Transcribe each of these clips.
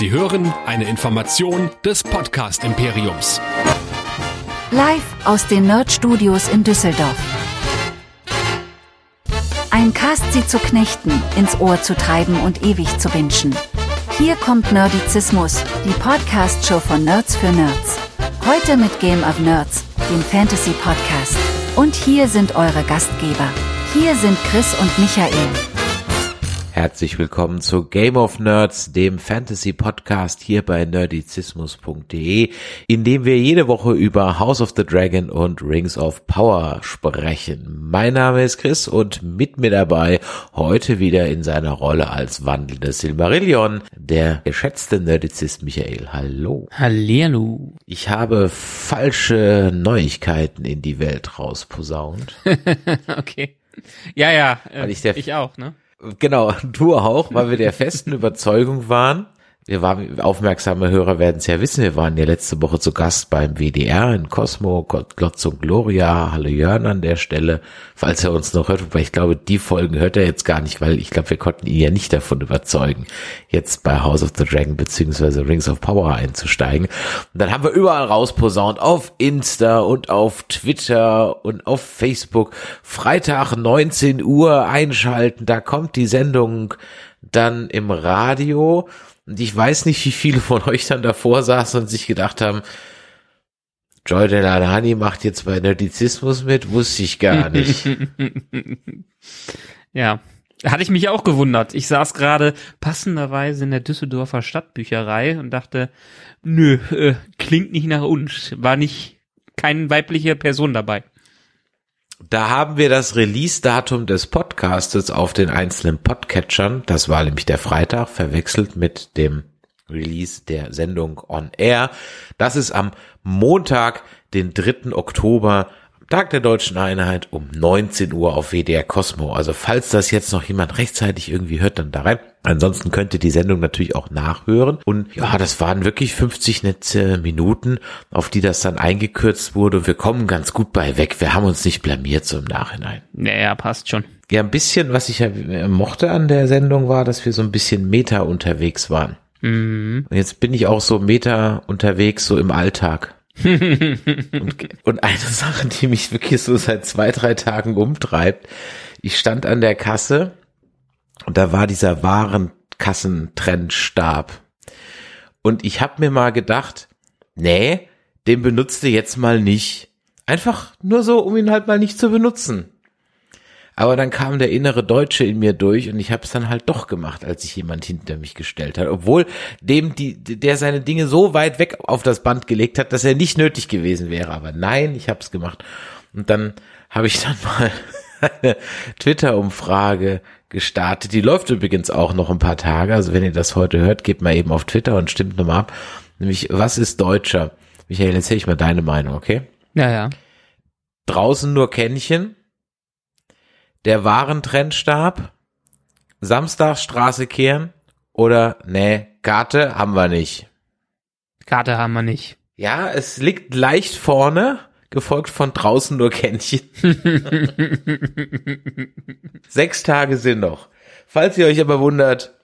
Sie hören eine Information des Podcast Imperiums. Live aus den Nerd Studios in Düsseldorf. Ein Cast sie zu knechten, ins Ohr zu treiben und ewig zu wünschen. Hier kommt Nerdizismus, die Podcast-Show von Nerds für Nerds. Heute mit Game of Nerds, dem Fantasy Podcast. Und hier sind eure Gastgeber. Hier sind Chris und Michael. Herzlich willkommen zu Game of Nerds, dem Fantasy Podcast hier bei nerdizismus.de, in dem wir jede Woche über House of the Dragon und Rings of Power sprechen. Mein Name ist Chris und mit mir dabei heute wieder in seiner Rolle als wandelndes Silmarillion der geschätzte Nerdizist Michael. Hallo. Hallihallo. Ich habe falsche Neuigkeiten in die Welt rausposaunt. okay. Ja, ja, äh, ich der- ich auch, ne? Genau, du auch, weil wir der festen Überzeugung waren. Wir waren, aufmerksame Hörer werden es ja wissen, wir waren ja letzte Woche zu Gast beim WDR in Cosmo, Glotz und Gloria, Hallo Jörn an der Stelle, falls er uns noch hört, wobei ich glaube, die Folgen hört er jetzt gar nicht, weil ich glaube, wir konnten ihn ja nicht davon überzeugen, jetzt bei House of the Dragon beziehungsweise Rings of Power einzusteigen. Und dann haben wir überall rausposaunt, auf Insta und auf Twitter und auf Facebook, Freitag 19 Uhr einschalten, da kommt die Sendung dann im Radio. Und ich weiß nicht, wie viele von euch dann davor saßen und sich gedacht haben, Joy Delanani macht jetzt bei Nerdizismus mit, wusste ich gar nicht. Ja. Hatte ich mich auch gewundert. Ich saß gerade passenderweise in der Düsseldorfer Stadtbücherei und dachte, nö, äh, klingt nicht nach uns. War nicht keine weibliche Person dabei. Da haben wir das Release-Datum des Podcastes auf den einzelnen Podcatchern, das war nämlich der Freitag, verwechselt mit dem Release der Sendung On Air. Das ist am Montag, den 3. Oktober, Tag der Deutschen Einheit um 19 Uhr auf WDR Cosmo. Also falls das jetzt noch jemand rechtzeitig irgendwie hört, dann da rein. Ansonsten könnt ihr die Sendung natürlich auch nachhören. Und ja, das waren wirklich 50 nette Minuten, auf die das dann eingekürzt wurde. Wir kommen ganz gut bei weg. Wir haben uns nicht blamiert so im Nachhinein. Ja, ja, passt schon. Ja, ein bisschen, was ich ja mochte an der Sendung war, dass wir so ein bisschen Meta unterwegs waren. Mhm. Und jetzt bin ich auch so Meta unterwegs, so im Alltag. und, und eine Sache, die mich wirklich so seit zwei, drei Tagen umtreibt. Ich stand an der Kasse und da war dieser Warenkassentrennstab. Und ich habe mir mal gedacht, nee, den benutzt du jetzt mal nicht. Einfach nur so, um ihn halt mal nicht zu benutzen. Aber dann kam der innere Deutsche in mir durch und ich habe es dann halt doch gemacht, als sich jemand hinter mich gestellt hat. Obwohl dem, die, der seine Dinge so weit weg auf das Band gelegt hat, dass er nicht nötig gewesen wäre. Aber nein, ich habe es gemacht. Und dann habe ich dann mal eine Twitter-Umfrage gestartet. Die läuft übrigens auch noch ein paar Tage. Also wenn ihr das heute hört, gebt mal eben auf Twitter und stimmt nochmal ab. Nämlich, was ist Deutscher? Michael, erzähl ich mal deine Meinung, okay? Ja, ja. Draußen nur Kännchen, der Warentrennstab, Samstagsstraße kehren oder nee, Karte haben wir nicht. Karte haben wir nicht. Ja, es liegt leicht vorne, gefolgt von draußen nur Kännchen. Sechs Tage sind noch. Falls ihr euch aber wundert,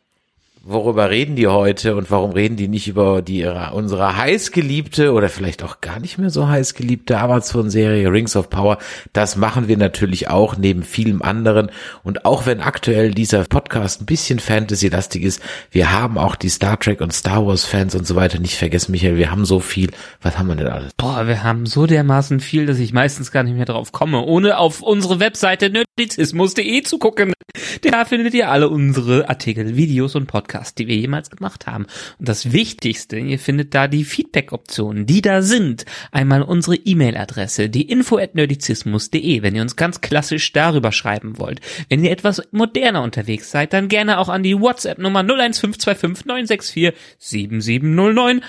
worüber reden die heute und warum reden die nicht über die ihre, unsere heißgeliebte oder vielleicht auch gar nicht mehr so heißgeliebte Amazon-Serie Rings of Power, das machen wir natürlich auch neben vielem anderen. Und auch wenn aktuell dieser Podcast ein bisschen Fantasy-lastig ist, wir haben auch die Star Trek und Star Wars Fans und so weiter nicht vergessen, Michael, wir haben so viel, was haben wir denn alles? Boah, wir haben so dermaßen viel, dass ich meistens gar nicht mehr drauf komme, ohne auf unsere Webseite nerdizismus.de zu gucken. Da findet ihr alle unsere Artikel, Videos und Podcasts, die wir jemals gemacht haben. Und das Wichtigste, ihr findet da die Feedback-Optionen, die da sind. Einmal unsere E-Mail-Adresse, die info at nerdizismus.de, wenn ihr uns ganz klassisch darüber schreiben wollt. Wenn ihr etwas moderner unterwegs seid, dann gerne auch an die WhatsApp-Nummer 01525 964 7709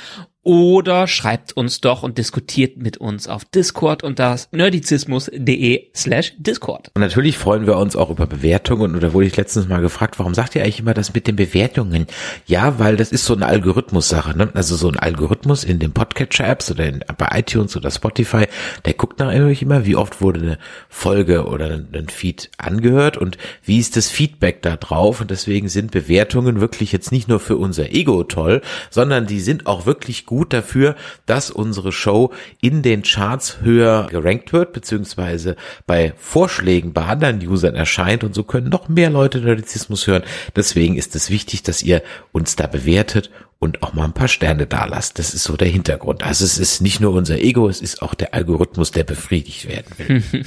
oder schreibt uns doch und diskutiert mit uns auf Discord unter nerdizismus.de slash Discord. Und natürlich freuen wir uns auch über Bewertungen. Und da wurde ich letztens mal gefragt, warum sagt ihr eigentlich immer das mit den Bewertungen? Ja, weil das ist so eine Algorithmus-Sache. Ne? Also so ein Algorithmus in den Podcatcher-Apps oder in, bei iTunes oder Spotify, der guckt natürlich immer, wie oft wurde eine Folge oder ein Feed angehört und wie ist das Feedback da drauf. Und deswegen sind Bewertungen wirklich jetzt nicht nur für unser Ego toll, sondern die sind auch wirklich gut gut dafür, dass unsere Show in den Charts höher gerankt wird, beziehungsweise bei Vorschlägen bei anderen Usern erscheint und so können noch mehr Leute Nerdizismus hören. Deswegen ist es wichtig, dass ihr uns da bewertet und auch mal ein paar Sterne da lasst. Das ist so der Hintergrund. Also es ist nicht nur unser Ego, es ist auch der Algorithmus, der befriedigt werden will.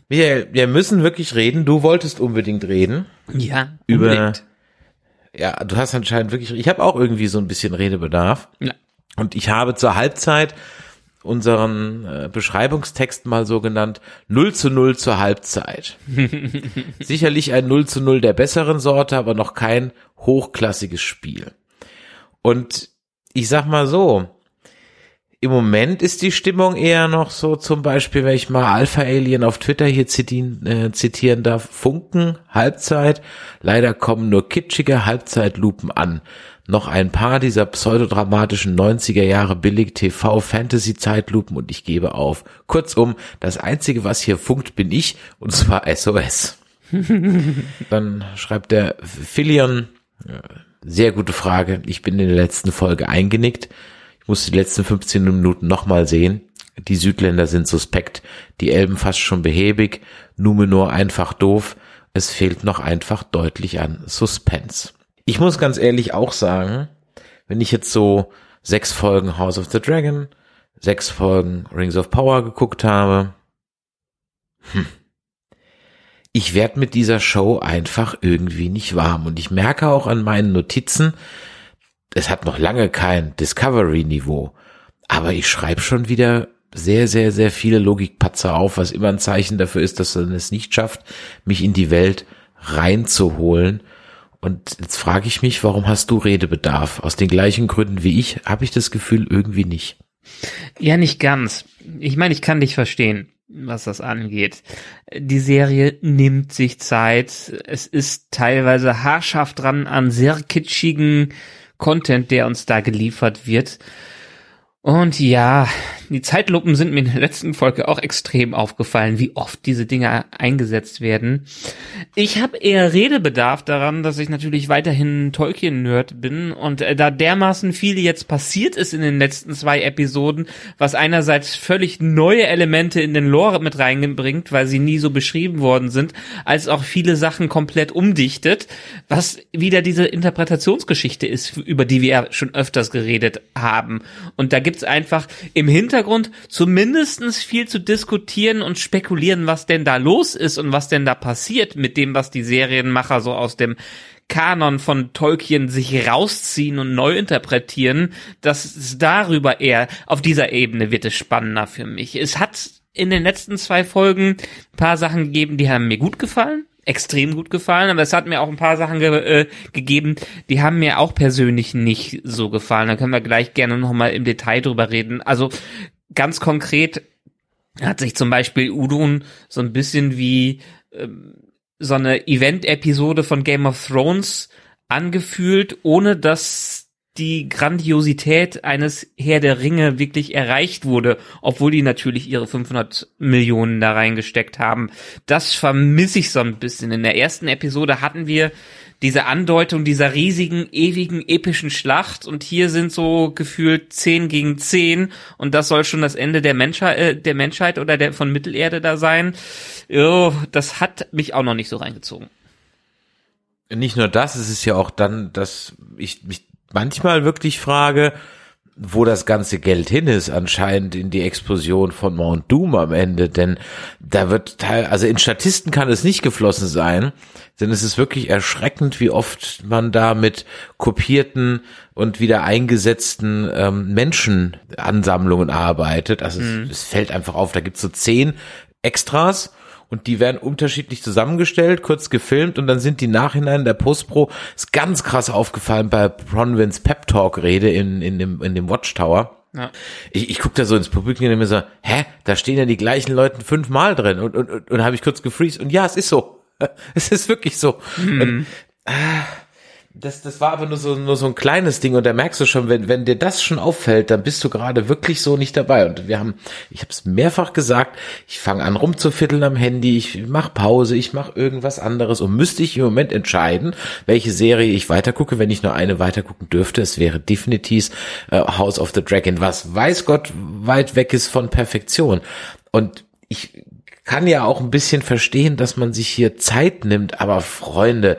wir, wir müssen wirklich reden. Du wolltest unbedingt reden. Ja, unbedingt. über ja, du hast anscheinend wirklich, ich habe auch irgendwie so ein bisschen Redebedarf. Ja. Und ich habe zur Halbzeit unseren äh, Beschreibungstext mal so genannt 0 zu 0 zur Halbzeit. Sicherlich ein 0 zu 0 der besseren Sorte, aber noch kein hochklassiges Spiel. Und ich sag mal so, im Moment ist die Stimmung eher noch so, zum Beispiel, wenn ich mal Alpha Alien auf Twitter hier zitieren, äh, zitieren darf, Funken, Halbzeit, leider kommen nur kitschige Halbzeitlupen an noch ein paar dieser pseudodramatischen 90er Jahre billig TV Fantasy Zeitlupen und ich gebe auf. Kurzum, das einzige, was hier funkt, bin ich und zwar SOS. Dann schreibt der Philion, sehr gute Frage. Ich bin in der letzten Folge eingenickt. Ich musste die letzten 15 Minuten nochmal sehen. Die Südländer sind suspekt, die Elben fast schon behäbig, Numenor einfach doof. Es fehlt noch einfach deutlich an Suspense. Ich muss ganz ehrlich auch sagen, wenn ich jetzt so sechs Folgen House of the Dragon, sechs Folgen Rings of Power geguckt habe, hm, ich werde mit dieser Show einfach irgendwie nicht warm. Und ich merke auch an meinen Notizen, es hat noch lange kein Discovery-Niveau, aber ich schreibe schon wieder sehr, sehr, sehr viele Logikpatzer auf, was immer ein Zeichen dafür ist, dass er es nicht schafft, mich in die Welt reinzuholen und jetzt frage ich mich, warum hast du Redebedarf? Aus den gleichen Gründen wie ich habe ich das Gefühl irgendwie nicht. Ja, nicht ganz. Ich meine, ich kann dich verstehen, was das angeht. Die Serie nimmt sich Zeit. Es ist teilweise haarscharf dran an sehr kitschigen Content, der uns da geliefert wird. Und ja, die Zeitlupen sind mir in der letzten Folge auch extrem aufgefallen, wie oft diese Dinge eingesetzt werden. Ich habe eher Redebedarf daran, dass ich natürlich weiterhin Tolkien-Nerd bin und äh, da dermaßen viel jetzt passiert ist in den letzten zwei Episoden, was einerseits völlig neue Elemente in den Lore mit reinbringt, weil sie nie so beschrieben worden sind, als auch viele Sachen komplett umdichtet, was wieder diese Interpretationsgeschichte ist, über die wir ja schon öfters geredet haben. Und da gibt's einfach im Hintergrund zumindestens viel zu diskutieren und spekulieren, was denn da los ist und was denn da passiert mit dem, was die Serienmacher so aus dem Kanon von Tolkien sich rausziehen und neu interpretieren, das darüber eher, auf dieser Ebene wird es spannender für mich. Es hat in den letzten zwei Folgen ein paar Sachen gegeben, die haben mir gut gefallen extrem gut gefallen, aber es hat mir auch ein paar Sachen ge äh, gegeben, die haben mir auch persönlich nicht so gefallen. Da können wir gleich gerne nochmal im Detail drüber reden. Also ganz konkret hat sich zum Beispiel Udun so ein bisschen wie ähm, so eine Event-Episode von Game of Thrones angefühlt, ohne dass die Grandiosität eines Herr der Ringe wirklich erreicht wurde, obwohl die natürlich ihre 500 Millionen da reingesteckt haben. Das vermisse ich so ein bisschen. In der ersten Episode hatten wir diese Andeutung dieser riesigen, ewigen, epischen Schlacht und hier sind so gefühlt zehn gegen zehn und das soll schon das Ende der Menschheit, äh, der Menschheit oder der von Mittelerde da sein. Oh, das hat mich auch noch nicht so reingezogen. Nicht nur das, es ist ja auch dann, dass ich mich manchmal wirklich frage, wo das ganze Geld hin ist, anscheinend in die Explosion von Mount Doom am Ende, denn da wird teil, also in Statisten kann es nicht geflossen sein, denn es ist wirklich erschreckend, wie oft man da mit kopierten und wieder eingesetzten ähm, Menschenansammlungen arbeitet. Also mhm. es, es, fällt einfach auf, da gibt's so zehn Extras und die werden unterschiedlich zusammengestellt, kurz gefilmt und dann sind die Nachhinein der Postpro ist ganz krass aufgefallen bei Bronwyns Pep Talk Rede in, in dem, in dem Watchtower. Ja. Ich, ich guck da so ins Publikum und mir so, hä, da stehen ja die gleichen Leute fünfmal drin und, und, und, und habe ich kurz gefreezed und ja, es ist so. Es ist wirklich so. Mhm. Und, äh, das, das war aber nur so, nur so ein kleines Ding und da merkst du schon, wenn, wenn dir das schon auffällt, dann bist du gerade wirklich so nicht dabei. Und wir haben, ich habe es mehrfach gesagt, ich fange an rumzufitteln am Handy, ich mache Pause, ich mache irgendwas anderes und müsste ich im Moment entscheiden, welche Serie ich weitergucke, wenn ich nur eine weitergucken dürfte. Es wäre definitiv äh, House of the Dragon, was weiß Gott weit weg ist von Perfektion. Und ich kann ja auch ein bisschen verstehen, dass man sich hier Zeit nimmt, aber Freunde,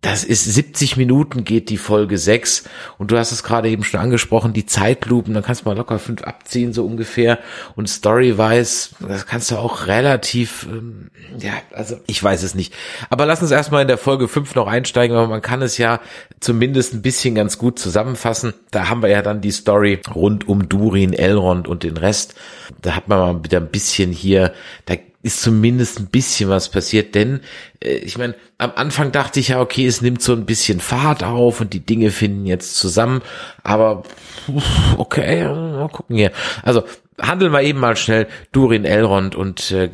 das ist 70 Minuten geht die Folge 6 und du hast es gerade eben schon angesprochen, die Zeitlupen, dann kannst du mal locker fünf abziehen so ungefähr und Story-wise, das kannst du auch relativ, ähm, ja, also ich weiß es nicht. Aber lass uns erstmal in der Folge 5 noch einsteigen, weil man kann es ja zumindest ein bisschen ganz gut zusammenfassen. Da haben wir ja dann die Story rund um Durin, Elrond und den Rest. Da hat man mal wieder ein bisschen hier, da ist zumindest ein bisschen was passiert, denn äh, ich meine, am Anfang dachte ich ja, okay, es nimmt so ein bisschen Fahrt auf und die Dinge finden jetzt zusammen, aber okay, mal gucken hier. Also handeln wir eben mal schnell Durin, Elrond und äh,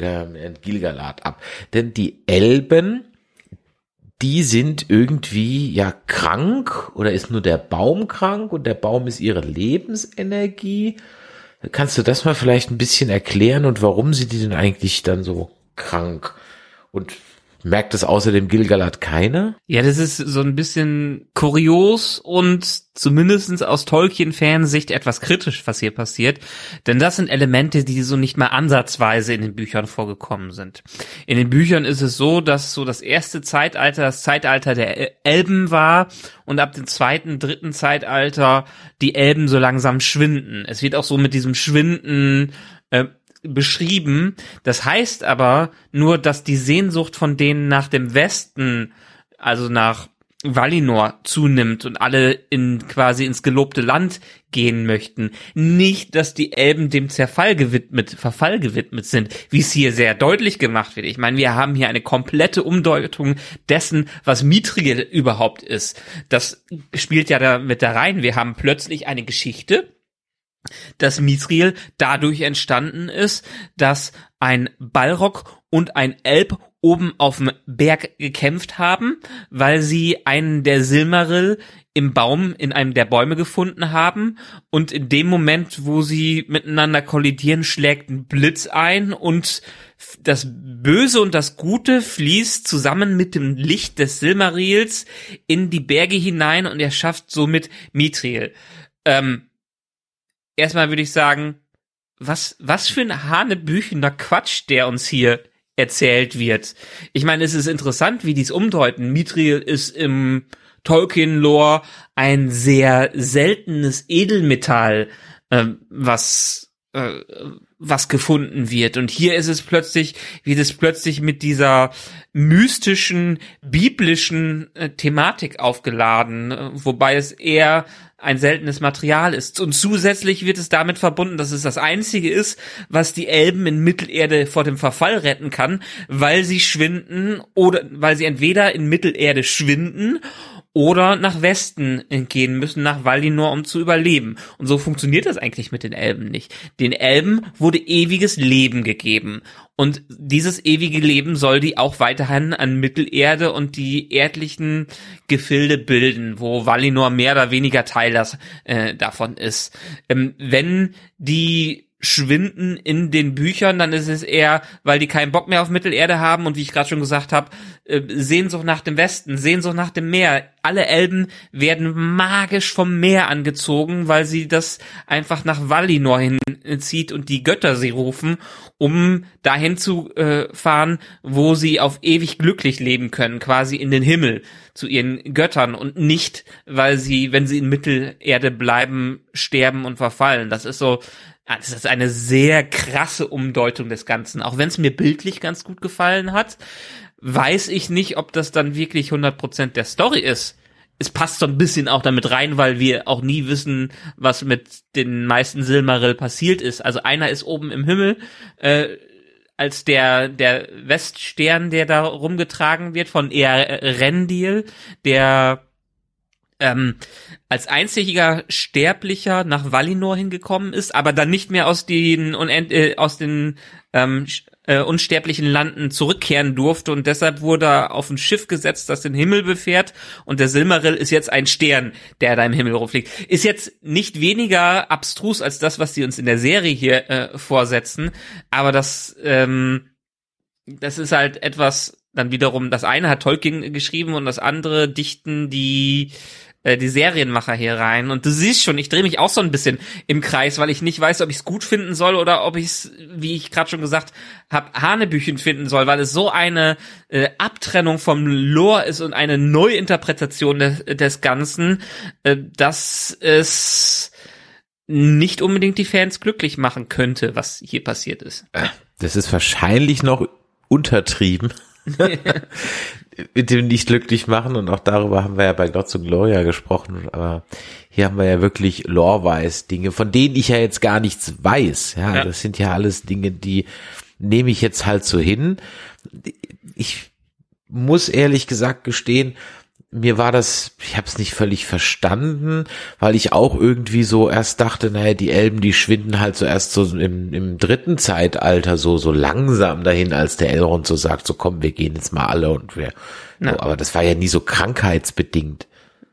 Gilgalad ab, denn die Elben die sind irgendwie ja krank oder ist nur der Baum krank und der Baum ist ihre Lebensenergie Kannst du das mal vielleicht ein bisschen erklären und warum sind die denn eigentlich dann so krank? Und merkt es außerdem Gilgalad keiner? Ja, das ist so ein bisschen kurios und zumindestens aus Tolkien-Fansicht etwas kritisch, was hier passiert. Denn das sind Elemente, die so nicht mal ansatzweise in den Büchern vorgekommen sind. In den Büchern ist es so, dass so das erste Zeitalter das Zeitalter der Elben war und ab dem zweiten, dritten Zeitalter die Elben so langsam schwinden. Es wird auch so mit diesem Schwinden äh, beschrieben. Das heißt aber nur, dass die Sehnsucht von denen nach dem Westen, also nach Valinor zunimmt und alle in quasi ins gelobte Land gehen möchten. Nicht, dass die Elben dem Zerfall gewidmet, Verfall gewidmet sind, wie es hier sehr deutlich gemacht wird. Ich meine, wir haben hier eine komplette Umdeutung dessen, was Mithril überhaupt ist. Das spielt ja da mit da rein. Wir haben plötzlich eine Geschichte, dass Mithril dadurch entstanden ist, dass ein Balrog und ein Elb oben auf dem Berg gekämpft haben, weil sie einen der Silmaril im Baum, in einem der Bäume gefunden haben. Und in dem Moment, wo sie miteinander kollidieren, schlägt ein Blitz ein und das Böse und das Gute fließt zusammen mit dem Licht des Silmarils in die Berge hinein und er schafft somit Mithril. Ähm, erstmal würde ich sagen, was, was für ein hanebüchener Quatsch, der uns hier erzählt wird. Ich meine, es ist interessant, wie dies umdeuten. Mithril ist im Tolkien-Lore ein sehr seltenes Edelmetall, äh, was, was gefunden wird. Und hier ist es plötzlich, wird es plötzlich mit dieser mystischen, biblischen äh, Thematik aufgeladen, äh, wobei es eher ein seltenes Material ist. Und zusätzlich wird es damit verbunden, dass es das einzige ist, was die Elben in Mittelerde vor dem Verfall retten kann, weil sie schwinden oder weil sie entweder in Mittelerde schwinden oder nach Westen gehen müssen, nach Valinor, um zu überleben. Und so funktioniert das eigentlich mit den Elben nicht. Den Elben wurde ewiges Leben gegeben. Und dieses ewige Leben soll die auch weiterhin an Mittelerde und die erdlichen Gefilde bilden, wo Valinor mehr oder weniger Teil das, äh, davon ist. Ähm, wenn die schwinden in den Büchern, dann ist es eher, weil die keinen Bock mehr auf Mittelerde haben und wie ich gerade schon gesagt habe, äh, Sehnsucht nach dem Westen, Sehnsucht nach dem Meer. Alle Elben werden magisch vom Meer angezogen, weil sie das einfach nach Valinor hinzieht und die Götter sie rufen, um dahin zu äh, fahren, wo sie auf ewig glücklich leben können, quasi in den Himmel zu ihren Göttern und nicht, weil sie, wenn sie in Mittelerde bleiben, sterben und verfallen. Das ist so das ist eine sehr krasse Umdeutung des Ganzen. Auch wenn es mir bildlich ganz gut gefallen hat, weiß ich nicht, ob das dann wirklich 100% der Story ist. Es passt so ein bisschen auch damit rein, weil wir auch nie wissen, was mit den meisten Silmaril passiert ist. Also einer ist oben im Himmel, äh, als der der Weststern, der da rumgetragen wird von Erendil, der ähm, als einziger Sterblicher nach Valinor hingekommen ist, aber dann nicht mehr aus den Unend äh, aus den ähm, äh, unsterblichen Landen zurückkehren durfte und deshalb wurde er auf ein Schiff gesetzt, das den Himmel befährt und der Silmaril ist jetzt ein Stern, der da im Himmel rumfliegt. Ist jetzt nicht weniger abstrus als das, was sie uns in der Serie hier äh, vorsetzen, aber das ähm, das ist halt etwas dann wiederum, das eine hat Tolkien geschrieben und das andere dichten die äh, die Serienmacher hier rein. Und du siehst schon, ich drehe mich auch so ein bisschen im Kreis, weil ich nicht weiß, ob ich es gut finden soll oder ob ich es, wie ich gerade schon gesagt habe, Hanebüchen finden soll, weil es so eine äh, Abtrennung vom Lore ist und eine Neuinterpretation des, des Ganzen, äh, dass es nicht unbedingt die Fans glücklich machen könnte, was hier passiert ist. Das ist wahrscheinlich noch untertrieben. mit dem nicht glücklich machen und auch darüber haben wir ja bei Gott zu Gloria gesprochen, aber hier haben wir ja wirklich lore-weiß Dinge, von denen ich ja jetzt gar nichts weiß, ja, ja. das sind ja alles Dinge, die nehme ich jetzt halt so hin. Ich muss ehrlich gesagt gestehen, mir war das, ich habe es nicht völlig verstanden, weil ich auch irgendwie so erst dachte, naja, die Elben, die schwinden halt so erst so im, im dritten Zeitalter so so langsam dahin, als der Elrond so sagt, so komm, wir gehen jetzt mal alle und wir. So, aber das war ja nie so krankheitsbedingt.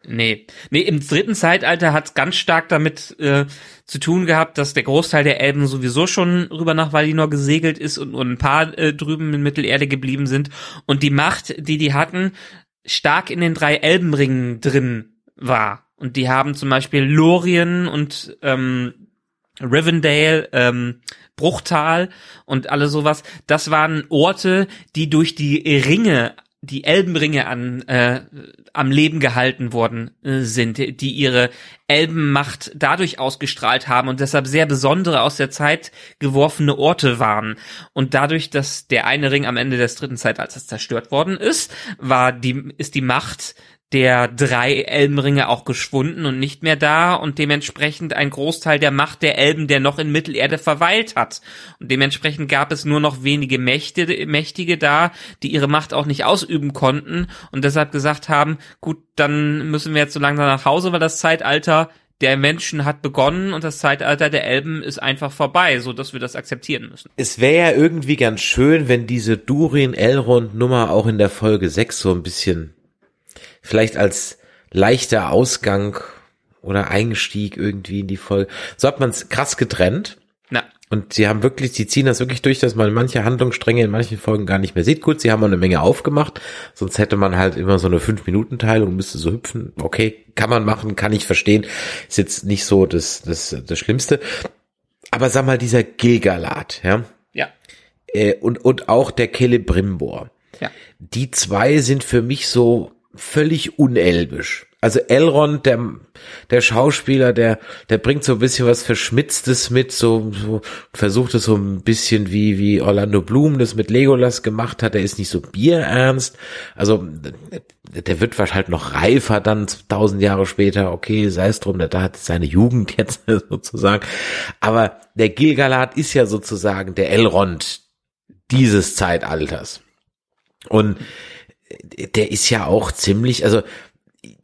Nee, nee, im dritten Zeitalter hat es ganz stark damit äh, zu tun gehabt, dass der Großteil der Elben sowieso schon rüber nach Valinor gesegelt ist und nur ein paar äh, drüben in Mittelerde geblieben sind. Und die Macht, die die hatten, stark in den drei Elbenringen drin war. Und die haben zum Beispiel Lorien und ähm, Rivendale, ähm, Bruchtal und alle sowas. Das waren Orte, die durch die Ringe die Elbenringe an äh, am Leben gehalten worden äh, sind, die ihre Elbenmacht dadurch ausgestrahlt haben und deshalb sehr besondere aus der Zeit geworfene Orte waren. Und dadurch, dass der eine Ring am Ende des dritten Zeitalters zerstört worden ist, war die ist die Macht der drei Elbenringe auch geschwunden und nicht mehr da und dementsprechend ein Großteil der Macht der Elben, der noch in Mittelerde verweilt hat. Und dementsprechend gab es nur noch wenige Mächte, Mächtige da, die ihre Macht auch nicht ausüben konnten und deshalb gesagt haben, gut, dann müssen wir jetzt so langsam nach Hause, weil das Zeitalter der Menschen hat begonnen und das Zeitalter der Elben ist einfach vorbei, so dass wir das akzeptieren müssen. Es wäre ja irgendwie ganz schön, wenn diese Durin-Elrond-Nummer auch in der Folge 6 so ein bisschen vielleicht als leichter Ausgang oder Einstieg irgendwie in die Folge. So hat man es krass getrennt. Und sie haben wirklich, sie ziehen das wirklich durch, dass man manche Handlungsstränge in manchen Folgen gar nicht mehr sieht. Gut, sie haben auch eine Menge aufgemacht, sonst hätte man halt immer so eine fünf minuten teilung und müsste so hüpfen. Okay, kann man machen, kann ich verstehen. Ist jetzt nicht so das, das, das Schlimmste. Aber sag mal, dieser Gilgalad, ja. Ja. Äh, und, und auch der Celebrimbor. Ja. Die zwei sind für mich so völlig unelbisch. Also Elrond, der, der Schauspieler, der, der bringt so ein bisschen was Verschmitztes mit, so, so versucht es so ein bisschen wie, wie Orlando Bloom das mit Legolas gemacht hat. Der ist nicht so bierernst. Also, der wird wahrscheinlich noch reifer dann tausend Jahre später. Okay, sei es drum, der da hat seine Jugend jetzt sozusagen. Aber der Gilgalad ist ja sozusagen der Elrond dieses Zeitalters. Und der ist ja auch ziemlich, also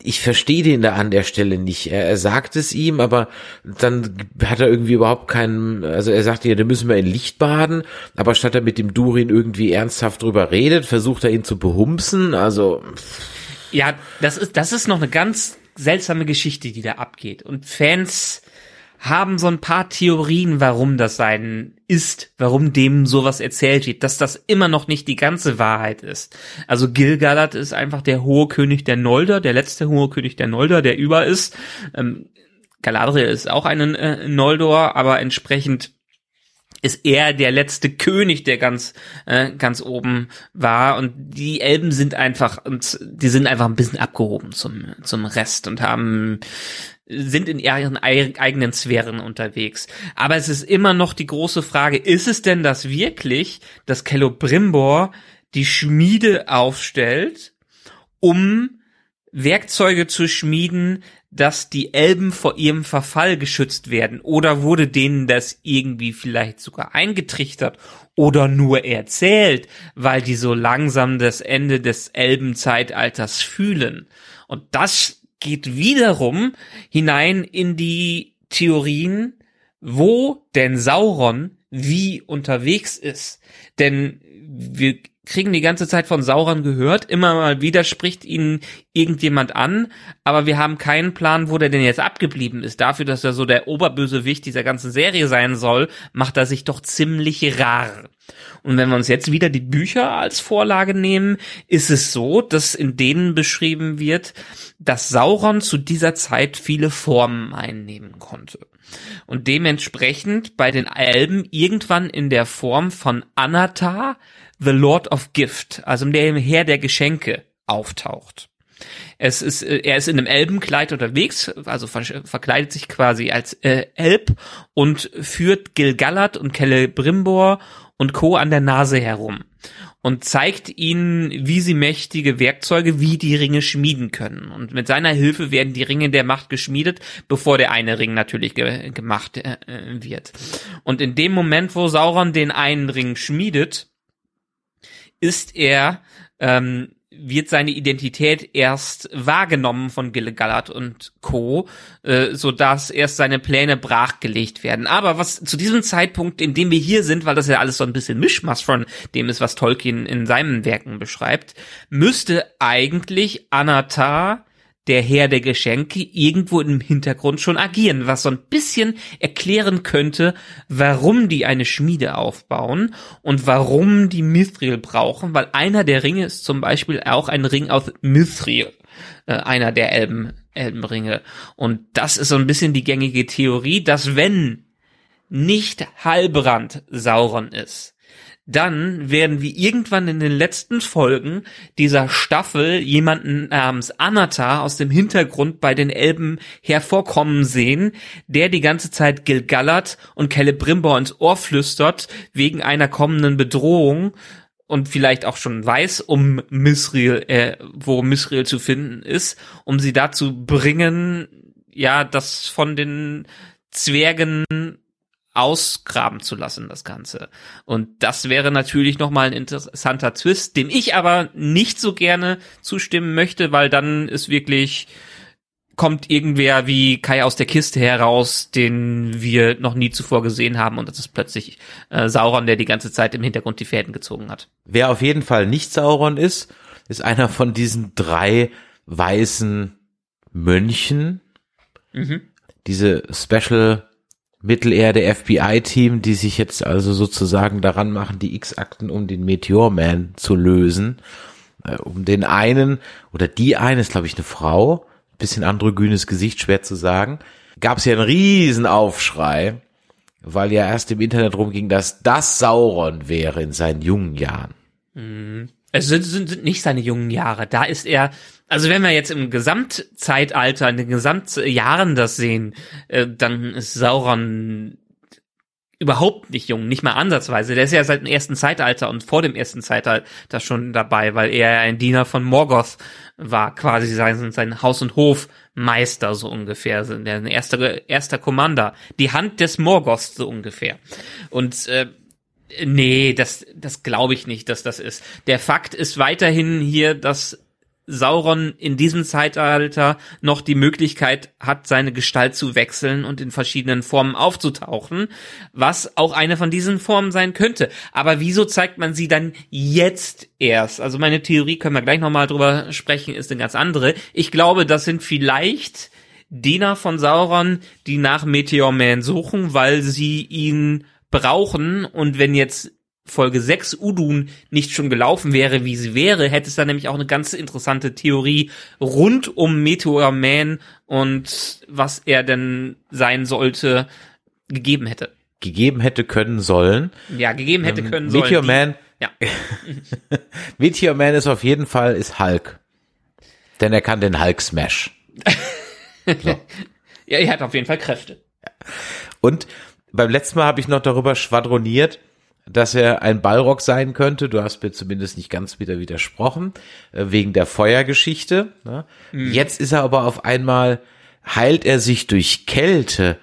ich verstehe den da an der Stelle nicht. Er, er sagt es ihm, aber dann hat er irgendwie überhaupt keinen, also er sagt ja, da müssen wir in Licht baden, aber statt er mit dem Durin irgendwie ernsthaft drüber redet, versucht er ihn zu behumsen, also. Ja, das ist, das ist noch eine ganz seltsame Geschichte, die da abgeht. Und Fans haben so ein paar Theorien, warum das sein ist, warum dem sowas erzählt wird, dass das immer noch nicht die ganze Wahrheit ist. Also Gilgalad ist einfach der hohe König der Nolder, der letzte hohe König der Nolder, der über ist. Ähm, Galadriel ist auch ein äh, Noldor, aber entsprechend ist er der letzte König, der ganz äh, ganz oben war und die Elben sind einfach und die sind einfach ein bisschen abgehoben zum zum Rest und haben sind in ihren eigenen Sphären unterwegs. Aber es ist immer noch die große Frage, ist es denn das wirklich, dass Celebrimbor die Schmiede aufstellt, um Werkzeuge zu schmieden, dass die Elben vor ihrem Verfall geschützt werden? Oder wurde denen das irgendwie vielleicht sogar eingetrichtert oder nur erzählt, weil die so langsam das Ende des Elbenzeitalters fühlen? Und das geht wiederum hinein in die Theorien, wo denn Sauron wie unterwegs ist. Denn wir kriegen die ganze Zeit von Sauron gehört, immer mal wieder spricht ihn irgendjemand an, aber wir haben keinen Plan, wo der denn jetzt abgeblieben ist. Dafür, dass er so der Oberbösewicht dieser ganzen Serie sein soll, macht er sich doch ziemlich rar. Und wenn wir uns jetzt wieder die Bücher als Vorlage nehmen, ist es so, dass in denen beschrieben wird, dass Sauron zu dieser Zeit viele Formen einnehmen konnte. Und dementsprechend bei den Elben irgendwann in der Form von Anatar, The Lord of Gift, also dem Herr der Geschenke, auftaucht. Es ist, äh, er ist in einem Elbenkleid unterwegs, also ver verkleidet sich quasi als äh, Elb und führt Gilgalad und Celebrimbor und Co. an der Nase herum und zeigt ihnen, wie sie mächtige Werkzeuge wie die Ringe schmieden können. Und mit seiner Hilfe werden die Ringe der Macht geschmiedet, bevor der eine Ring natürlich ge gemacht äh, wird. Und in dem Moment, wo Sauron den einen Ring schmiedet, ist er ähm, wird seine Identität erst wahrgenommen von Gilgalad und Co., äh, so dass erst seine Pläne brachgelegt werden. Aber was zu diesem Zeitpunkt, in dem wir hier sind, weil das ja alles so ein bisschen Mischmasch von dem ist, was Tolkien in seinen Werken beschreibt, müsste eigentlich Anatar der Herr der Geschenke irgendwo im Hintergrund schon agieren, was so ein bisschen erklären könnte, warum die eine Schmiede aufbauen und warum die Mithril brauchen, weil einer der Ringe ist zum Beispiel auch ein Ring aus Mithril, äh, einer der Elben, Elbenringe. Und das ist so ein bisschen die gängige Theorie, dass wenn nicht Halbrand Sauron ist, dann werden wir irgendwann in den letzten Folgen dieser Staffel jemanden namens Anatar aus dem Hintergrund bei den Elben hervorkommen sehen, der die ganze Zeit Gilgalad und Celebrimbor ins Ohr flüstert wegen einer kommenden Bedrohung und vielleicht auch schon weiß, um Misriel, äh, wo Misriel zu finden ist, um sie dazu bringen, ja, das von den Zwergen ausgraben zu lassen, das Ganze. Und das wäre natürlich nochmal ein interessanter Twist, dem ich aber nicht so gerne zustimmen möchte, weil dann ist wirklich kommt irgendwer wie Kai aus der Kiste heraus, den wir noch nie zuvor gesehen haben und das ist plötzlich äh, Sauron, der die ganze Zeit im Hintergrund die Fäden gezogen hat. Wer auf jeden Fall nicht Sauron ist, ist einer von diesen drei weißen Mönchen. Mhm. Diese Special Mittelerde FBI-Team, die sich jetzt also sozusagen daran machen, die X-Akten um den Meteor Man zu lösen. Äh, um den einen, oder die eine ist, glaube ich, eine Frau, bisschen androgynes Gesicht, schwer zu sagen, gab es ja einen riesen Aufschrei, weil ja erst im Internet rumging, dass das Sauron wäre in seinen jungen Jahren. Mhm. Es sind, sind, sind nicht seine jungen Jahre. Da ist er, also wenn wir jetzt im Gesamtzeitalter, in den Gesamtjahren das sehen, äh, dann ist Sauron überhaupt nicht jung, nicht mal ansatzweise. Der ist ja seit dem ersten Zeitalter und vor dem ersten Zeitalter schon dabei, weil er ein Diener von Morgoth war, quasi sein, sein Haus- und Hofmeister so ungefähr, der erste, erster Commander, die Hand des Morgoths so ungefähr. Und äh, Nee, das, das glaube ich nicht, dass das ist. Der Fakt ist weiterhin hier, dass Sauron in diesem Zeitalter noch die Möglichkeit hat, seine Gestalt zu wechseln und in verschiedenen Formen aufzutauchen, was auch eine von diesen Formen sein könnte. Aber wieso zeigt man sie dann jetzt erst? Also meine Theorie, können wir gleich nochmal drüber sprechen, ist eine ganz andere. Ich glaube, das sind vielleicht Diener von Sauron, die nach Meteor Man suchen, weil sie ihn brauchen und wenn jetzt Folge 6 Udun nicht schon gelaufen wäre, wie sie wäre, hätte es da nämlich auch eine ganz interessante Theorie rund um Meteor Man und was er denn sein sollte, gegeben hätte. Gegeben hätte können sollen. Ja, gegeben hätte ähm, können sollen. Meteor Man. Ja. Meteor Man ist auf jeden Fall ist Hulk. Denn er kann den Hulk Smash. So. ja, er hat auf jeden Fall Kräfte. Und beim letzten Mal habe ich noch darüber schwadroniert, dass er ein Ballrock sein könnte. Du hast mir zumindest nicht ganz wieder widersprochen, äh, wegen der Feuergeschichte. Ne? Mhm. Jetzt ist er aber auf einmal, heilt er sich durch Kälte.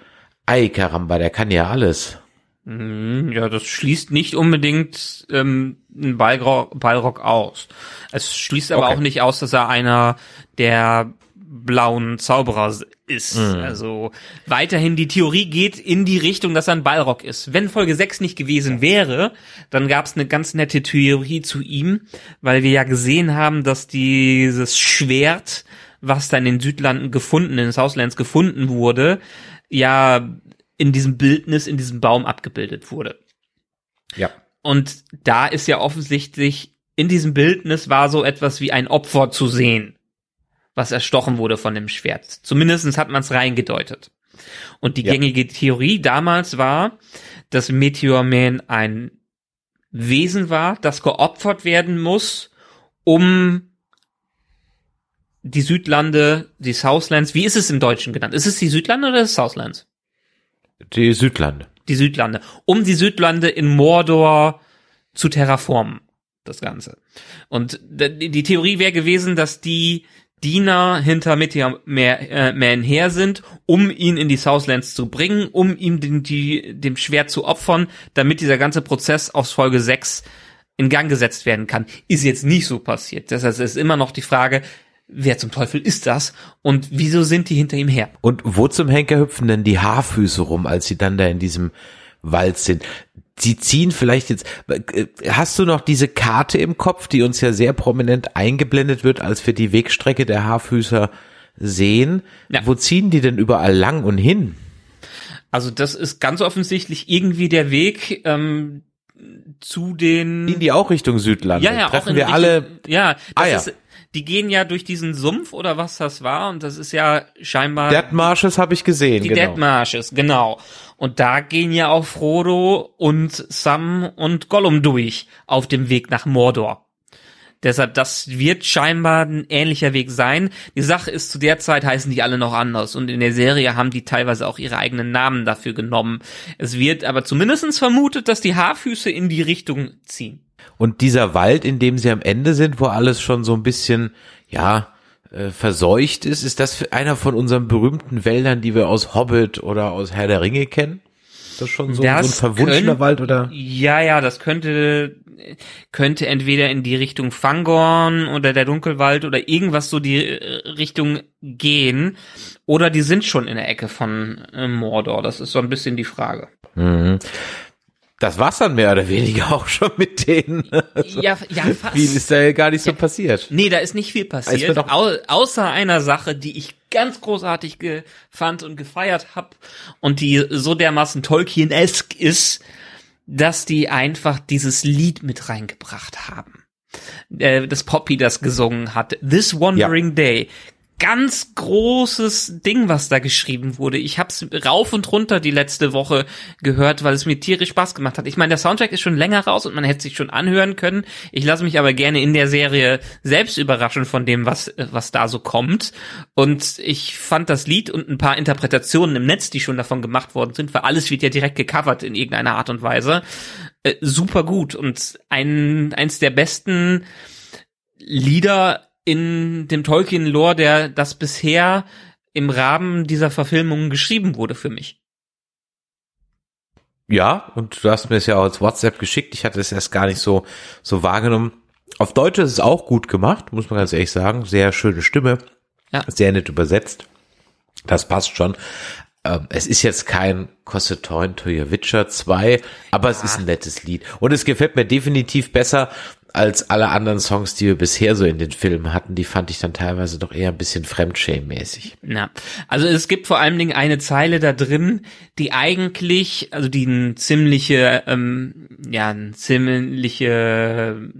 Ei, Karamba, der kann ja alles. Hm, Ja, das schließt nicht unbedingt ähm, einen Ballrock, Ballrock aus. Es schließt aber Okay. auch nicht aus, dass er einer der blauen Zauberer ist. Also weiterhin die Theorie geht in die Richtung, dass er ein Ballrock ist. Wenn Folge 6 nicht gewesen wäre, dann gab es eine ganz nette Theorie zu ihm, weil wir ja gesehen haben, dass dieses Schwert, was dann in den Südlanden gefunden, in den Southlands gefunden wurde, ja in diesem Bildnis, in diesem Baum abgebildet wurde. Ja. Und da ist ja offensichtlich in diesem Bildnis war so etwas wie ein Opfer zu sehen, was erstochen wurde von dem Schwert. Zumindestens hat man es reingedeutet. Und die Ja. gängige Theorie damals war, dass Meteor Man ein Wesen war, das geopfert werden muss, um die Südlande, die Southlands, wie ist es im Deutschen genannt? Ist es die Südlande oder das Southlands? Die Südlande. die Südlande, um die Südlande in Mordor zu terraformen, das Ganze. Und die Theorie wäre gewesen, dass die Diener hinter Meteor äh, Man her sind, um ihn in die Southlands zu bringen, um ihm den, die, dem Schwert zu opfern, damit dieser ganze Prozess aus Folge 6 in Gang gesetzt werden kann. Ist jetzt nicht so passiert. Das heißt, es ist immer noch die Frage, wer zum Teufel ist das und wieso sind die hinter ihm her? Und wo zum Henker hüpfen denn die Haarfüße rum, als sie dann da in diesem Wald sind? Sie ziehen vielleicht jetzt, äh, hast du noch diese Karte im Kopf, die uns ja sehr prominent eingeblendet wird, als wir die Wegstrecke der Haarfüßer sehen? Ja. Wo ziehen die denn überall lang und hin? Also das ist ganz offensichtlich irgendwie der Weg ähm, zu den. Gehen die auch Richtung Südlande? ja, ja, auch Treffen in wir Richtung, alle Ja, das Ah, ja. ist. Die gehen ja durch diesen Sumpf oder was das war und das ist ja scheinbar Dead Marshes habe ich gesehen, die genau. Dead Marshes, genau. Und da gehen ja auch Frodo und Sam und Gollum durch auf dem Weg nach Mordor. Deshalb, das wird scheinbar ein ähnlicher Weg sein. Die Sache ist, zu der Zeit heißen die alle noch anders und in der Serie haben die teilweise auch ihre eigenen Namen dafür genommen. Es wird aber zumindestens vermutet, dass die Haarfüße in die Richtung ziehen. Und dieser Wald, in dem sie am Ende sind, wo alles schon so ein bisschen, ja, äh, verseucht ist, ist das für einer von unseren berühmten Wäldern, die wir aus Hobbit oder aus Herr der Ringe kennen? Ist das schon so, so ein Das verwunschener könnt- Wald oder? Ja, ja, das könnte könnte entweder in die Richtung Fangorn oder der Dunkelwald oder irgendwas so die äh, Richtung gehen oder die sind schon in der Ecke von äh, Mordor. Das ist so ein bisschen die Frage. Mhm. Das war's dann mehr oder weniger auch schon mit denen. Ja, ja, fast. Viel ist da ja gar nicht so passiert. Nee, da ist nicht viel passiert, au außer einer Sache, die ich ganz großartig fand und gefeiert hab und die so dermaßen Tolkien-esk ist, dass die einfach dieses Lied mit reingebracht haben. Äh, das Poppy das gesungen hat. This Wandering Day. Ganz großes Ding, was da geschrieben wurde. Ich hab's rauf und runter die letzte Woche gehört, weil es mir tierisch Spaß gemacht hat. Ich meine, der Soundtrack ist schon länger raus und man hätte sich schon anhören können. Ich lasse mich aber gerne in der Serie selbst überraschen von dem, was, was da so kommt. Und ich fand das Lied und ein paar Interpretationen im Netz, die schon davon gemacht worden sind, weil alles wird ja direkt gecovert in irgendeiner Art und Weise, äh, super gut und ein, eins der besten Lieder in dem Tolkien-Lore, der das bisher im Rahmen dieser Verfilmungen geschrieben wurde für mich. Ja, und du hast mir es ja auch als WhatsApp geschickt. Ich hatte es erst gar nicht so, so wahrgenommen. Auf Deutsch ist es auch gut gemacht, muss man ganz ehrlich sagen. Sehr schöne Stimme. Ja. Sehr nett übersetzt. Das passt schon. Ähm, Es ist jetzt kein Cosseton to your Witcher 2, aber es ist ein nettes Lied. Und es gefällt mir definitiv besser als alle anderen Songs, die wir bisher so in den Filmen hatten. Die fand ich dann teilweise doch eher ein bisschen Fremdschämen-mäßig. Ja, also es gibt vor allen Dingen eine Zeile da drin, die eigentlich, also die ein ziemliche, ähm, ja, ein ziemliche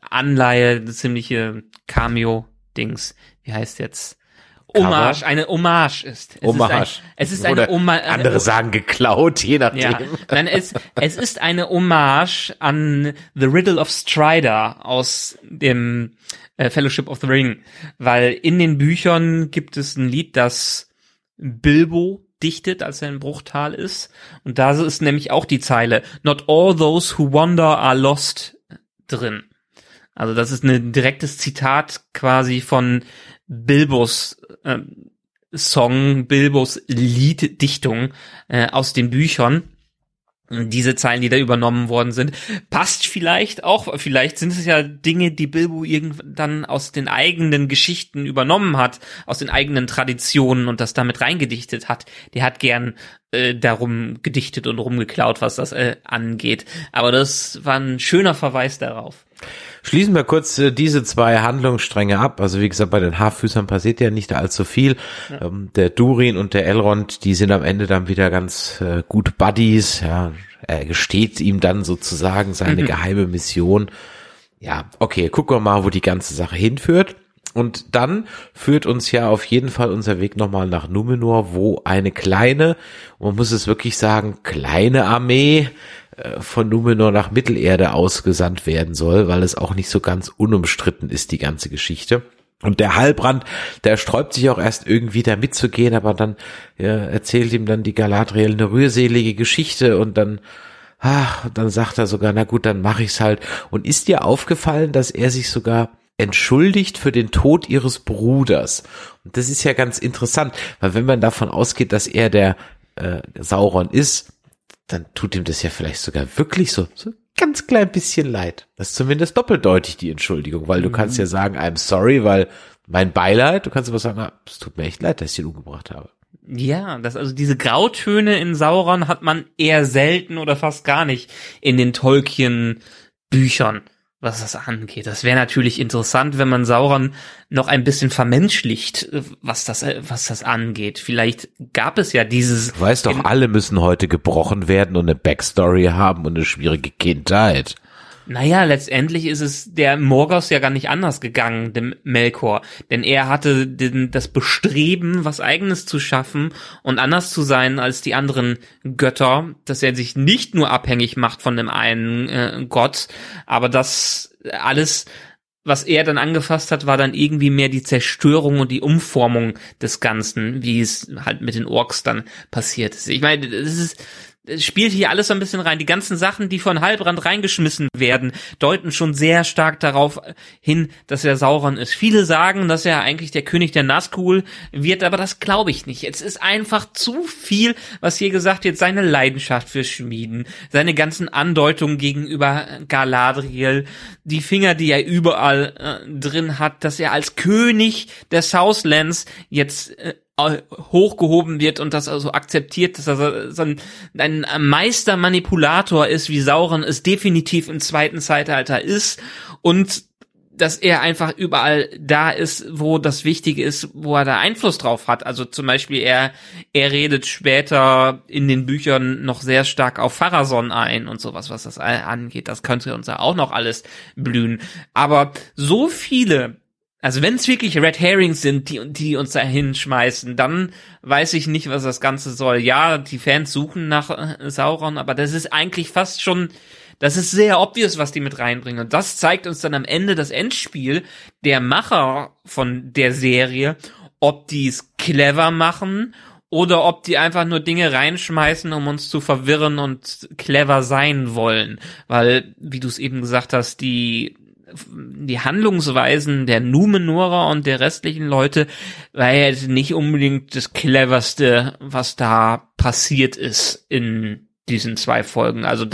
Anleihe, eine ziemliche Cameo-Dings, wie heißt jetzt? Hommage, eine Hommage ist. Es Hommage. Ist ein, es ist eine Hommage. Andere sagen geklaut, je nachdem. Ja, nein, es, es ist eine Hommage an The Riddle of Strider aus dem äh, Fellowship of the Ring, weil in den Büchern gibt es ein Lied, das Bilbo dichtet, als er in Bruchtal ist, und da ist nämlich auch die Zeile Not all those who wander are lost drin. Also das ist ein direktes Zitat quasi von Bilbos ähm, Song Bilbos Lieddichtung äh, aus den Büchern diese Zeilen, die da übernommen worden sind, passt vielleicht auch, vielleicht sind es ja Dinge, die Bilbo irgendwann aus den eigenen Geschichten übernommen hat, aus den eigenen Traditionen und das damit reingedichtet hat. Der hat gern äh, darum gedichtet und rumgeklaut, was das äh, angeht. Aber das war ein schöner Verweis darauf. Schließen wir kurz äh, diese zwei Handlungsstränge ab. Also wie gesagt, bei den Haarfüßern passiert ja nicht allzu viel. Ja. Ähm, der Durin und der Elrond, die sind am Ende dann wieder ganz äh, gut Buddies. Ja, er gesteht ihm dann sozusagen seine mhm. geheime Mission. Ja, okay, gucken wir mal, wo die ganze Sache hinführt. Und dann führt uns ja auf jeden Fall unser Weg nochmal nach Numenor, wo eine kleine, man muss es wirklich sagen, kleine Armee von Numenor nach Mittelerde ausgesandt werden soll, weil es auch nicht so ganz unumstritten ist, die ganze Geschichte. Und der Halbrand, der sträubt sich auch erst irgendwie da mitzugehen, aber dann ja, erzählt ihm dann die Galadriel eine rührselige Geschichte und dann, ach, dann sagt er sogar, na gut, dann mache ich's halt. Und ist dir aufgefallen, dass er sich sogar entschuldigt für den Tod ihres Bruders? Und das ist ja ganz interessant, weil wenn man davon ausgeht, dass er der äh, Sauron ist, dann tut ihm das ja vielleicht sogar wirklich so, so ganz klein bisschen leid. Das ist zumindest doppeldeutig die Entschuldigung, weil du mhm. kannst ja sagen, I'm sorry, weil mein Beileid, du kannst aber sagen, es tut mir echt leid, dass ich ihn umgebracht habe. Ja, das also diese Grautöne in Sauron hat man eher selten oder fast gar nicht in den Tolkien Büchern was das angeht. Das wäre natürlich interessant, wenn man Sauron noch ein bisschen vermenschlicht, was das, was das angeht. Vielleicht gab es ja dieses. Du weißt doch, alle müssen heute gebrochen werden und eine Backstory haben und eine schwierige Kindheit. Naja, letztendlich ist es der Morgos ja gar nicht anders gegangen, dem Melkor. Denn er hatte den, das Bestreben, was eigenes zu schaffen und anders zu sein als die anderen Götter, dass er sich nicht nur abhängig macht von dem einen äh, Gott, aber das alles was er dann angefasst hat, war dann irgendwie mehr die Zerstörung und die Umformung des Ganzen, wie es halt mit den Orks dann passiert ist. Ich meine, das ist spielt hier alles so ein bisschen rein. Die ganzen Sachen, die von Halbrand reingeschmissen werden, deuten schon sehr stark darauf hin, dass er Sauron ist. Viele sagen, dass er eigentlich der König der Nazgul wird, aber das glaube ich nicht. Es ist einfach zu viel, was hier gesagt wird. Seine Leidenschaft für Schmieden, seine ganzen Andeutungen gegenüber Galadriel, die Finger, die er überall äh, drin hat, dass er als König der Southlands jetzt äh, hochgehoben wird und das also akzeptiert, dass er so ein, ein Meistermanipulator ist, wie Sauron es definitiv im zweiten Zeitalter ist und dass er einfach überall da ist, wo das Wichtige ist, wo er da Einfluss drauf hat. Also zum Beispiel er, er redet später in den Büchern noch sehr stark auf Pharason ein und sowas, was das angeht. Das könnte uns ja auch noch alles blühen. Aber so viele also wenn es wirklich Red Herrings sind, die, die uns da hinschmeißen, dann weiß ich nicht, was das Ganze soll. Ja, die Fans suchen nach äh, Sauron, aber das ist eigentlich fast schon, das ist sehr obvious, was die mit reinbringen. Und das zeigt uns dann am Ende das Endspiel der Macher von der Serie, ob die es clever machen oder ob die einfach nur Dinge reinschmeißen, um uns zu verwirren und clever sein wollen. Weil, wie du es eben gesagt hast, die die Handlungsweisen der Numenorer und der restlichen Leute war jetzt nicht unbedingt das cleverste, was da passiert ist in diesen zwei Folgen. Also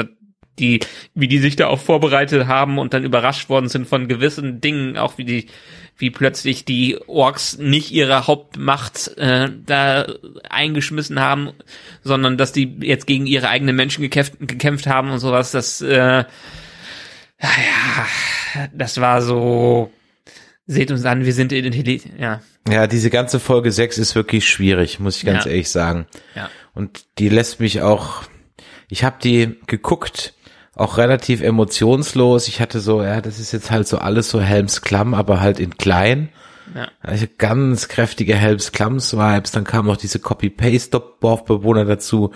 die, wie die sich da auch vorbereitet haben und dann überrascht worden sind von gewissen Dingen, auch wie die, wie plötzlich die Orks nicht ihre Hauptmacht äh, da eingeschmissen haben, sondern dass die jetzt gegen ihre eigenen Menschen gekämpft, gekämpft haben und sowas. Das äh, ja, ja, das war so, seht uns an, wir sind intelligent, ja. Ja, diese ganze Folge 6 ist wirklich schwierig, muss ich ganz ja. ehrlich sagen. Ja. Und die lässt mich auch, ich habe die geguckt, auch relativ emotionslos. Ich hatte so, ja, das ist jetzt halt so alles so Helmsklamm, aber halt in klein. Ja. Also ganz kräftige Helmsklams-Vibes. Dann kam noch diese Copy-Paste-Dorfbewohner dazu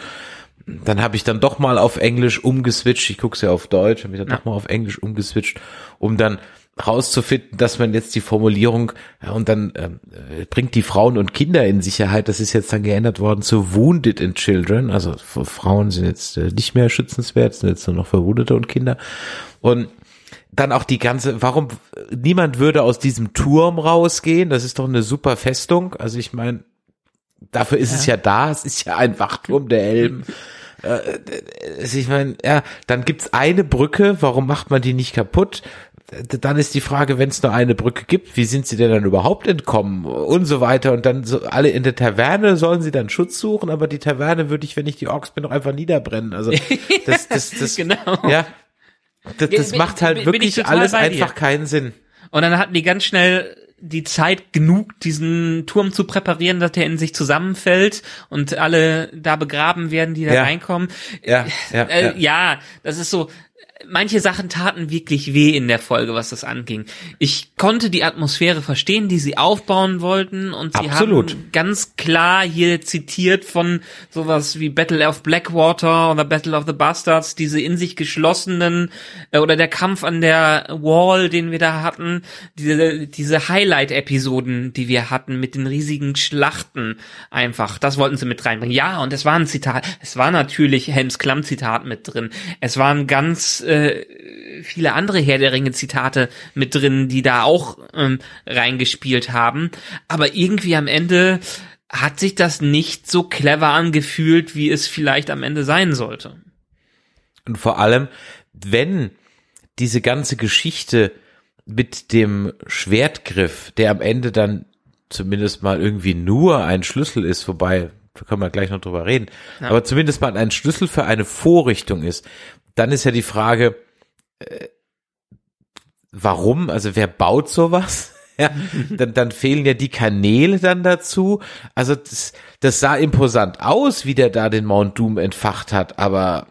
dann habe ich dann doch mal auf Englisch umgeswitcht. Ich gucke ja auf Deutsch, habe ich dann ja. doch mal auf Englisch umgeswitcht, um dann rauszufinden, dass man jetzt die Formulierung ja, und dann ähm, äh, bringt die Frauen und Kinder in Sicherheit. Das ist jetzt dann geändert worden zu Wounded in Children. Also Frauen sind jetzt äh, nicht mehr schützenswert, sind jetzt nur noch Verwundete und Kinder. Und dann auch die ganze, warum niemand würde aus diesem Turm rausgehen? Das ist doch eine super Festung. Also ich meine, dafür ist es ja da, es ist ja ein Wachturm der Elben. Äh, äh, ich meine, ja, dann gibt's eine Brücke, warum macht man die nicht kaputt? Dann ist die Frage, wenn es nur eine Brücke gibt, wie sind sie denn dann überhaupt entkommen und so weiter und dann so alle in der Taverne sollen sie dann Schutz suchen, aber die Taverne würde ich, wenn ich die Orks bin, doch einfach niederbrennen. Also das, das, das, genau. ja, das, das Bin- macht halt bin- bin ich wirklich total alles einfach keinen Sinn. Und dann hatten die ganz schnell die Zeit genug, diesen Turm zu präparieren, dass der in sich zusammenfällt und alle da begraben werden, die da Ja. reinkommen. Ja, ja, Äh, ja. ja, das ist so. Manche Sachen taten wirklich weh in der Folge, was das anging. Ich konnte die Atmosphäre verstehen, die sie aufbauen wollten und sie Absolut. haben ganz klar hier zitiert von sowas wie Battle of Blackwater oder Battle of the Bastards, diese in sich geschlossenen äh, oder der Kampf an der Wall, den wir da hatten, diese, diese Highlight-Episoden, die wir hatten mit den riesigen Schlachten einfach. Das wollten sie mit reinbringen. Ja, und es war ein Zitat. Es war natürlich Helms Klamm-Zitat mit drin. Es waren ganz äh, viele andere Herr der Ringe-Zitate mit drin, die da auch ähm, reingespielt haben. Aber irgendwie am Ende hat sich das nicht so clever angefühlt, wie es vielleicht am Ende sein sollte. Und vor allem, wenn diese ganze Geschichte mit dem Schwertgriff, der am Ende dann zumindest mal irgendwie nur ein Schlüssel ist, wobei, da können wir gleich noch drüber reden, aber zumindest mal ein Schlüssel für eine Vorrichtung ist, dann ist ja die Frage, äh, warum, also wer baut sowas? Ja, dann, dann fehlen ja die Kanäle dann dazu. Also das, das sah imposant aus, wie der da den Mount Doom entfacht hat, aber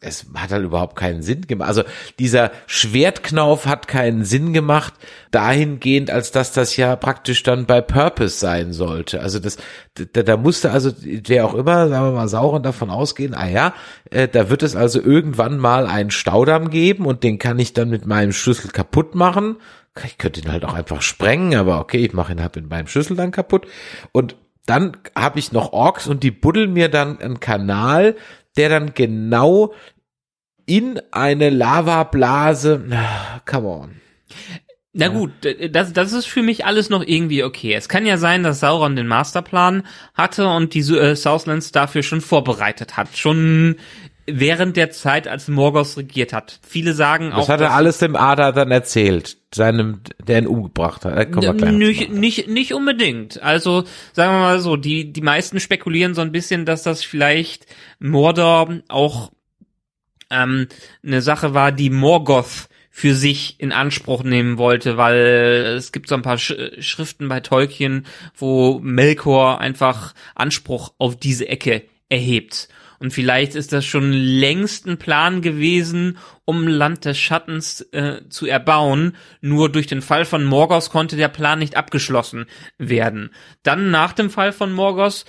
es hat halt überhaupt keinen Sinn gemacht. Also dieser Schwertknauf hat keinen Sinn gemacht, dahingehend, als dass das ja praktisch dann bei Purpose sein sollte. Also das, da, da musste also, wer auch immer, sagen wir mal, Sauron davon ausgehen, ah ja, äh, da wird es also irgendwann mal einen Staudamm geben und den kann ich dann mit meinem Schlüssel kaputt machen. Ich könnte ihn halt auch einfach sprengen, aber okay, ich mache ihn halt mit meinem Schlüssel dann kaputt. Und dann habe ich noch Orks und die buddeln mir dann einen Kanal, der dann genau in eine Lavablase, come on. Na gut, das, das ist für mich alles noch irgendwie okay. Es kann ja sein, dass Sauron den Masterplan hatte und die äh, Southlands dafür schon vorbereitet hat. Schon während der Zeit, als Morgoth regiert hat. Viele sagen Das auch, hat er alles dem Ada dann erzählt, seinem, der ihn umgebracht hat. Da kommen wir gleich noch Nicht, nicht, nicht unbedingt. Also sagen wir mal so, die, die meisten spekulieren so ein bisschen, dass das vielleicht Mordor auch ähm, eine Sache war, die Morgoth für sich in Anspruch nehmen wollte, weil es gibt so ein paar Sch Schriften bei Tolkien, wo Melkor einfach Anspruch auf diese Ecke erhebt. Und vielleicht ist das schon längst ein Plan gewesen, um Land des Schattens äh, zu erbauen. Nur durch den Fall von Morgoth konnte der Plan nicht abgeschlossen werden. Dann nach dem Fall von Morgoth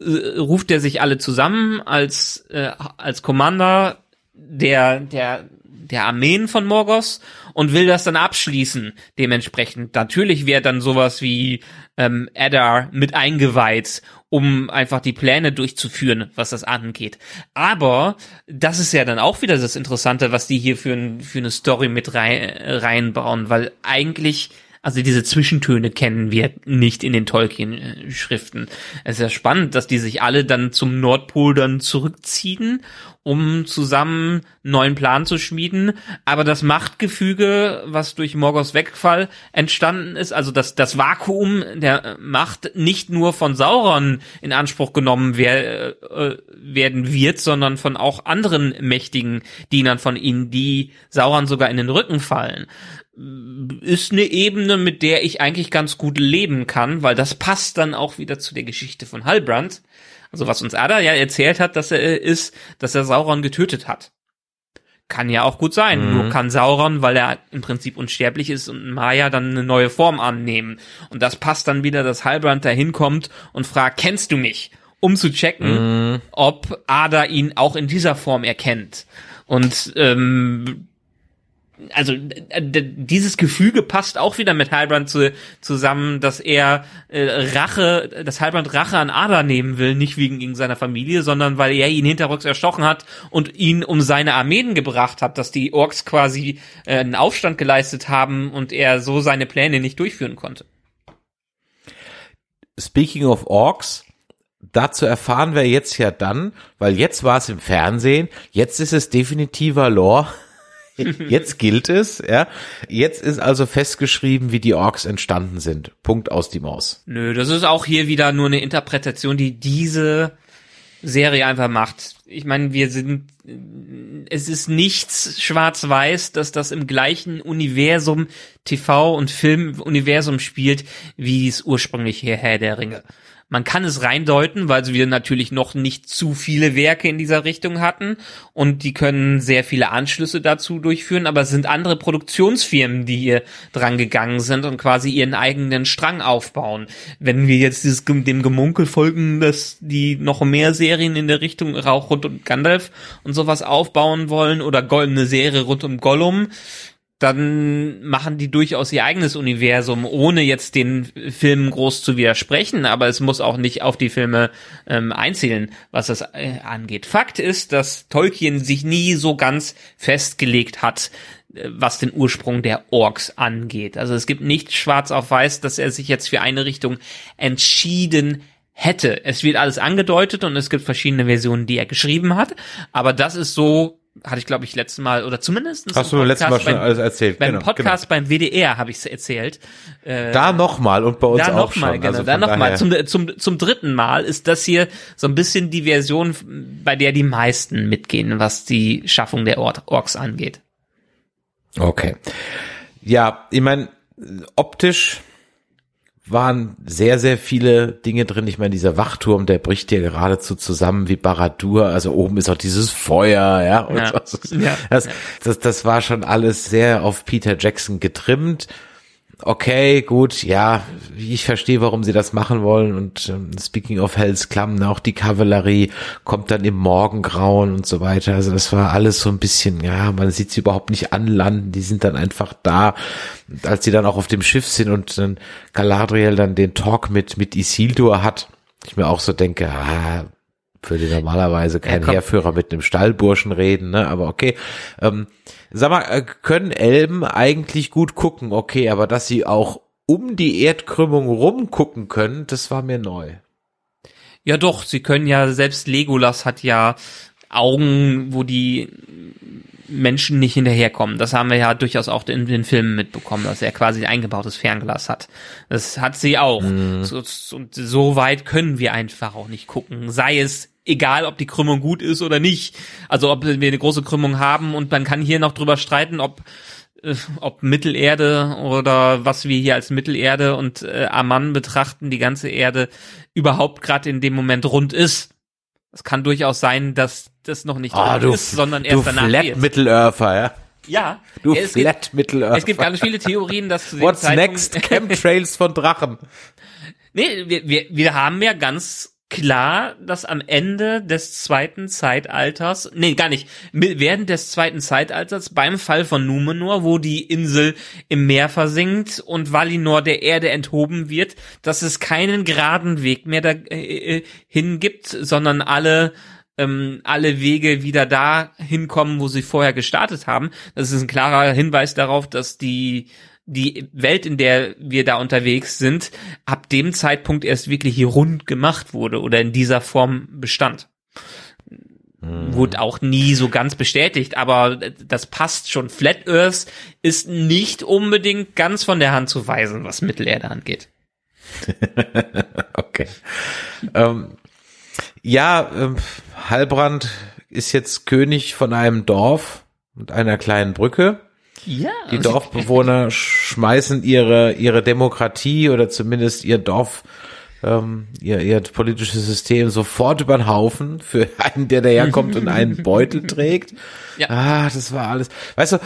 äh, ruft er sich alle zusammen als äh, als Commander der der der Armeen von Morgoth und will das dann abschließen. Dementsprechend natürlich wäre dann sowas wie ähm, Eddar mit eingeweiht, um einfach die Pläne durchzuführen, was das angeht. Aber das ist ja dann auch wieder das Interessante, was die hier für, ein, für eine Story mit rein, reinbauen, weil eigentlich also diese Zwischentöne kennen wir nicht in den Tolkien-Schriften. Es ist ja spannend, dass die sich alle dann zum Nordpol dann zurückziehen, um zusammen einen neuen Plan zu schmieden. Aber das Machtgefüge, was durch Morgoths Wegfall entstanden ist, also das, das Vakuum der Macht nicht nur von Sauron in Anspruch genommen wer, äh, werden wird, sondern von auch anderen mächtigen Dienern von ihnen, die Sauron sogar in den Rücken fallen ist eine Ebene, mit der ich eigentlich ganz gut leben kann, weil das passt dann auch wieder zu der Geschichte von Halbrand. Also was uns Ada ja erzählt hat, dass er ist, dass er Sauron getötet hat. Kann ja auch gut sein. Mhm. Nur kann Sauron, weil er im Prinzip unsterblich ist und Maya dann eine neue Form annehmen. Und das passt dann wieder, dass Halbrand da hinkommt und fragt, kennst du mich? Um zu checken, Mhm. ob Ada ihn auch in dieser Form erkennt. Und ähm, also äh, dieses Gefüge passt auch wieder mit Halbrand zu, zusammen, dass er äh, Rache, dass Halbrand Rache an Ada nehmen will, nicht wegen gegen seiner Familie, sondern weil er ihn hinterrücks erstochen hat und ihn um seine Armeen gebracht hat, dass die Orks quasi äh, einen Aufstand geleistet haben und er so seine Pläne nicht durchführen konnte. Speaking of Orks, dazu erfahren wir jetzt ja dann, weil jetzt war es im Fernsehen, jetzt ist es definitiver Lore. Jetzt gilt es, ja. Jetzt ist also festgeschrieben, wie die Orks entstanden sind. Punkt aus die Maus. Nö, das ist auch hier wieder nur eine Interpretation, die diese Serie einfach macht. Ich meine, wir sind, es ist nichts schwarz-weiß, dass das im gleichen Universum, TV- und Filmuniversum spielt, wie es ursprünglich hierher der Ringe. Man kann es reindeuten, weil wir natürlich noch nicht zu viele Werke in dieser Richtung hatten und die können sehr viele Anschlüsse dazu durchführen, aber es sind andere Produktionsfirmen, die hier dran gegangen sind und quasi ihren eigenen Strang aufbauen. Wenn wir jetzt dieses, dem Gemunkel folgen, dass die noch mehr Serien in der Richtung Rauch rund um Gandalf und sowas aufbauen wollen oder eine Serie rund um Gollum, dann machen die durchaus ihr eigenes Universum, ohne jetzt den Filmen groß zu widersprechen, aber es muss auch nicht auf die Filme ähm, einzählen, was das äh, angeht. Fakt ist, dass Tolkien sich nie so ganz festgelegt hat, äh, was den Ursprung der Orks angeht. Also es gibt nicht schwarz auf weiß, dass er sich jetzt für eine Richtung entschieden hätte. Es wird alles angedeutet und es gibt verschiedene Versionen, die er geschrieben hat, aber das ist so hatte ich glaube ich letztes Mal oder zumindest hast du letztes Mal schon beim, alles erzählt. beim genau, Podcast genau. beim WDR habe ich es erzählt. Äh, da nochmal und bei uns da auch noch mal, schon. genau also da nochmal zum, zum zum dritten Mal ist das hier so ein bisschen die Version bei der die meisten mitgehen was die Schaffung der Or Orks angeht. Okay. Ja ich meine optisch waren sehr, sehr viele Dinge drin. Ich meine, dieser Wachturm, der bricht ja geradezu zusammen wie Baradur. Also oben ist auch dieses Feuer, ja. Ja. So. Das, das, das war schon alles sehr auf Peter Jackson getrimmt okay, gut, ja, ich verstehe, warum sie das machen wollen. Und ähm, speaking of Hells Klamm, auch die Kavallerie kommt dann im Morgengrauen und so weiter. Also das war alles so ein bisschen, ja, man sieht sie überhaupt nicht anlanden, die sind dann einfach da. Und als sie dann auch auf dem Schiff sind und dann Galadriel dann den Talk mit, mit Isildur hat, ich mir auch so denke, ah, würde normalerweise kein ja, Heerführer mit einem Stallburschen reden, ne? Aber okay. Ähm, sag mal, äh, können Elben eigentlich gut gucken? Okay, aber dass sie auch um die Erdkrümmung rumgucken können, das war mir neu. Ja, doch, sie können ja, selbst Legolas hat ja Augen, wo die Menschen nicht hinterherkommen. Das haben wir ja durchaus auch in den Filmen mitbekommen, dass er quasi ein eingebautes Fernglas hat. Das hat sie auch. Mhm. So, und so weit können wir einfach auch nicht gucken. Sei es egal, ob die Krümmung gut ist oder nicht. Also ob wir eine große Krümmung haben und man kann hier noch drüber streiten, ob äh, ob Mittelerde oder was wir hier als Mittelerde und äh, Amman betrachten, die ganze Erde überhaupt gerade in dem Moment rund ist. Es kann durchaus sein, dass das noch nicht oh, du, ist, sondern erst du danach Flat wird. Mittelörfer, ja. Ja. Du es Flat gibt. Es gibt ganz viele Theorien, dass zu dem What's Zeitpunkt next? Chemtrails von Drachen. Nee, wir, wir, wir haben ja ganz klar, dass am Ende des zweiten Zeitalters, nee, gar nicht, während des zweiten Zeitalters beim Fall von Numenor, wo die Insel im Meer versinkt und Valinor der Erde enthoben wird, dass es keinen geraden Weg mehr dahin äh, äh gibt, sondern alle ähm, alle Wege wieder da hinkommen, wo sie vorher gestartet haben. Das ist ein klarer Hinweis darauf, dass die die Welt, in der wir da unterwegs sind, ab dem Zeitpunkt erst wirklich hier rund gemacht wurde oder in dieser Form bestand. Mhm. Wurde auch nie so ganz bestätigt, aber das passt schon. Flat Earth ist nicht unbedingt ganz von der Hand zu weisen, was Mittelerde angeht. okay. ähm, ja, ähm, Halbrand ist jetzt König von einem Dorf und einer kleinen Brücke. Ja. Die Dorfbewohner schmeißen ihre, ihre Demokratie oder zumindest ihr Dorf, ähm, ihr, ihr politisches System sofort über den Haufen für einen, der daherkommt und einen Beutel trägt. Ja. Ah, das war alles. Weißt du,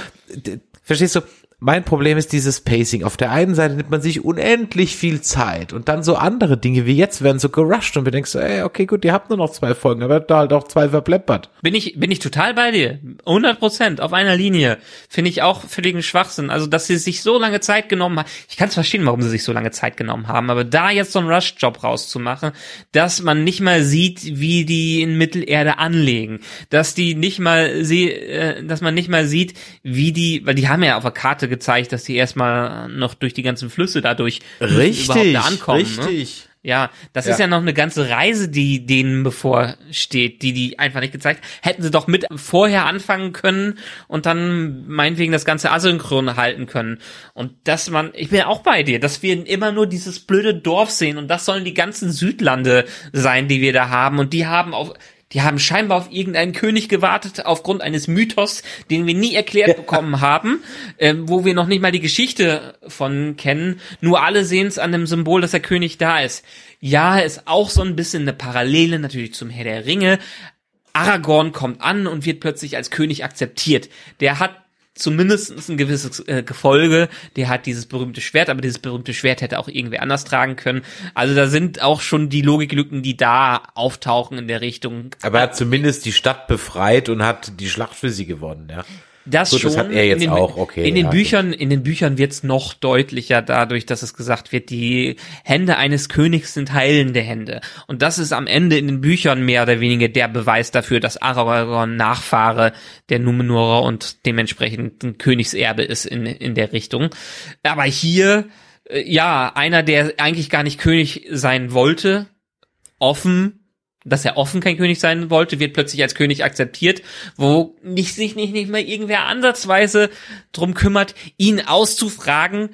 verstehst du, mein Problem ist dieses Pacing. Auf der einen Seite nimmt man sich unendlich viel Zeit und dann so andere Dinge wie jetzt werden so gerusht und wir denkst so, ey, okay, gut, ihr habt nur noch zwei Folgen, aber da halt auch zwei verpleppert. Bin ich, bin ich total bei dir. 100 Prozent auf einer Linie. Finde ich auch völligen Schwachsinn. Also, dass sie sich so lange Zeit genommen haben. Ich kann es verstehen, warum sie sich so lange Zeit genommen haben, aber da jetzt so einen Rush-Job rauszumachen, dass man nicht mal sieht, wie die in Mittelerde anlegen, dass die nicht mal sie, äh, dass man nicht mal sieht, wie die, weil die haben ja auf der Karte gezeigt, dass die erstmal noch durch die ganzen Flüsse dadurch richtig, überhaupt da ankommen. Ne? Richtig. Ne? Ja, das Ja. ist ja noch eine ganze Reise, die denen bevorsteht, die die einfach nicht gezeigt. Hätten sie doch mit vorher anfangen können und dann meinetwegen das ganze asynchron halten können. Und dass man, ich bin auch bei dir, dass wir immer nur dieses blöde Dorf sehen und das sollen die ganzen Südlande sein, die wir da haben und die haben auf die haben scheinbar auf irgendeinen König gewartet, aufgrund eines Mythos, den wir nie erklärt bekommen haben, ähm, wo wir noch nicht mal die Geschichte von kennen. Nur alle sehen es an dem Symbol, dass der König da ist. Ja, ist auch so ein bisschen eine Parallele natürlich zum Herr der Ringe. Aragorn kommt an und wird plötzlich als König akzeptiert. Der hat zumindest ein gewisses äh, Gefolge, der hat dieses berühmte Schwert, aber dieses berühmte Schwert hätte auch irgendwer anders tragen können. Also da sind auch schon die Logiklücken, die da auftauchen in der Richtung. Aber er hat zumindest die Stadt befreit und hat die Schlacht für sie gewonnen, ja. Das Gut, schon. das hat er jetzt in den, auch, okay, In den ja, Büchern, in den Büchern wird's noch deutlicher dadurch, dass es gesagt wird, die Hände eines Königs sind heilende Hände. Und das ist am Ende in den Büchern mehr oder weniger der Beweis dafür, dass Aragorn Nachfahre der Numenora und dementsprechend ein Königserbe ist in, in der Richtung. Aber hier, äh, ja, einer, der eigentlich gar nicht König sein wollte, offen dass er offen kein König sein wollte, wird plötzlich als König akzeptiert, wo nicht, sich nicht, nicht mehr irgendwer ansatzweise drum kümmert, ihn auszufragen,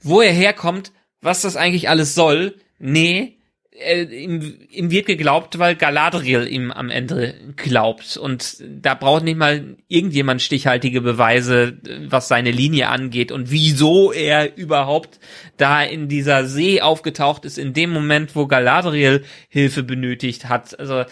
wo er herkommt, was das eigentlich alles soll. Nee, äh, ihm, ihm wird geglaubt, weil Galadriel ihm am Ende glaubt. Und da braucht nicht mal irgendjemand stichhaltige Beweise, was seine Linie angeht und wieso er überhaupt da in dieser See aufgetaucht ist, in dem Moment, wo Galadriel Hilfe benötigt hat. Also,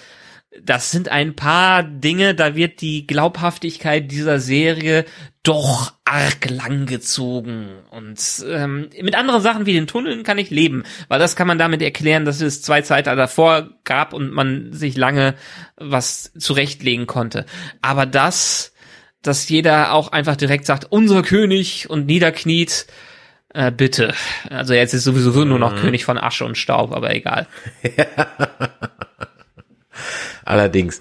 das sind ein paar Dinge, da wird die Glaubhaftigkeit dieser Serie doch arg lang gezogen. Und ähm, mit anderen Sachen wie den Tunneln kann ich leben, weil das kann man damit erklären, dass es zwei Zeiten davor gab und man sich lange was zurechtlegen konnte. Aber das, dass jeder auch einfach direkt sagt, unser König und niederkniet, äh, bitte. Also jetzt ist sowieso nur noch König von Asche und Staub, aber egal. Allerdings.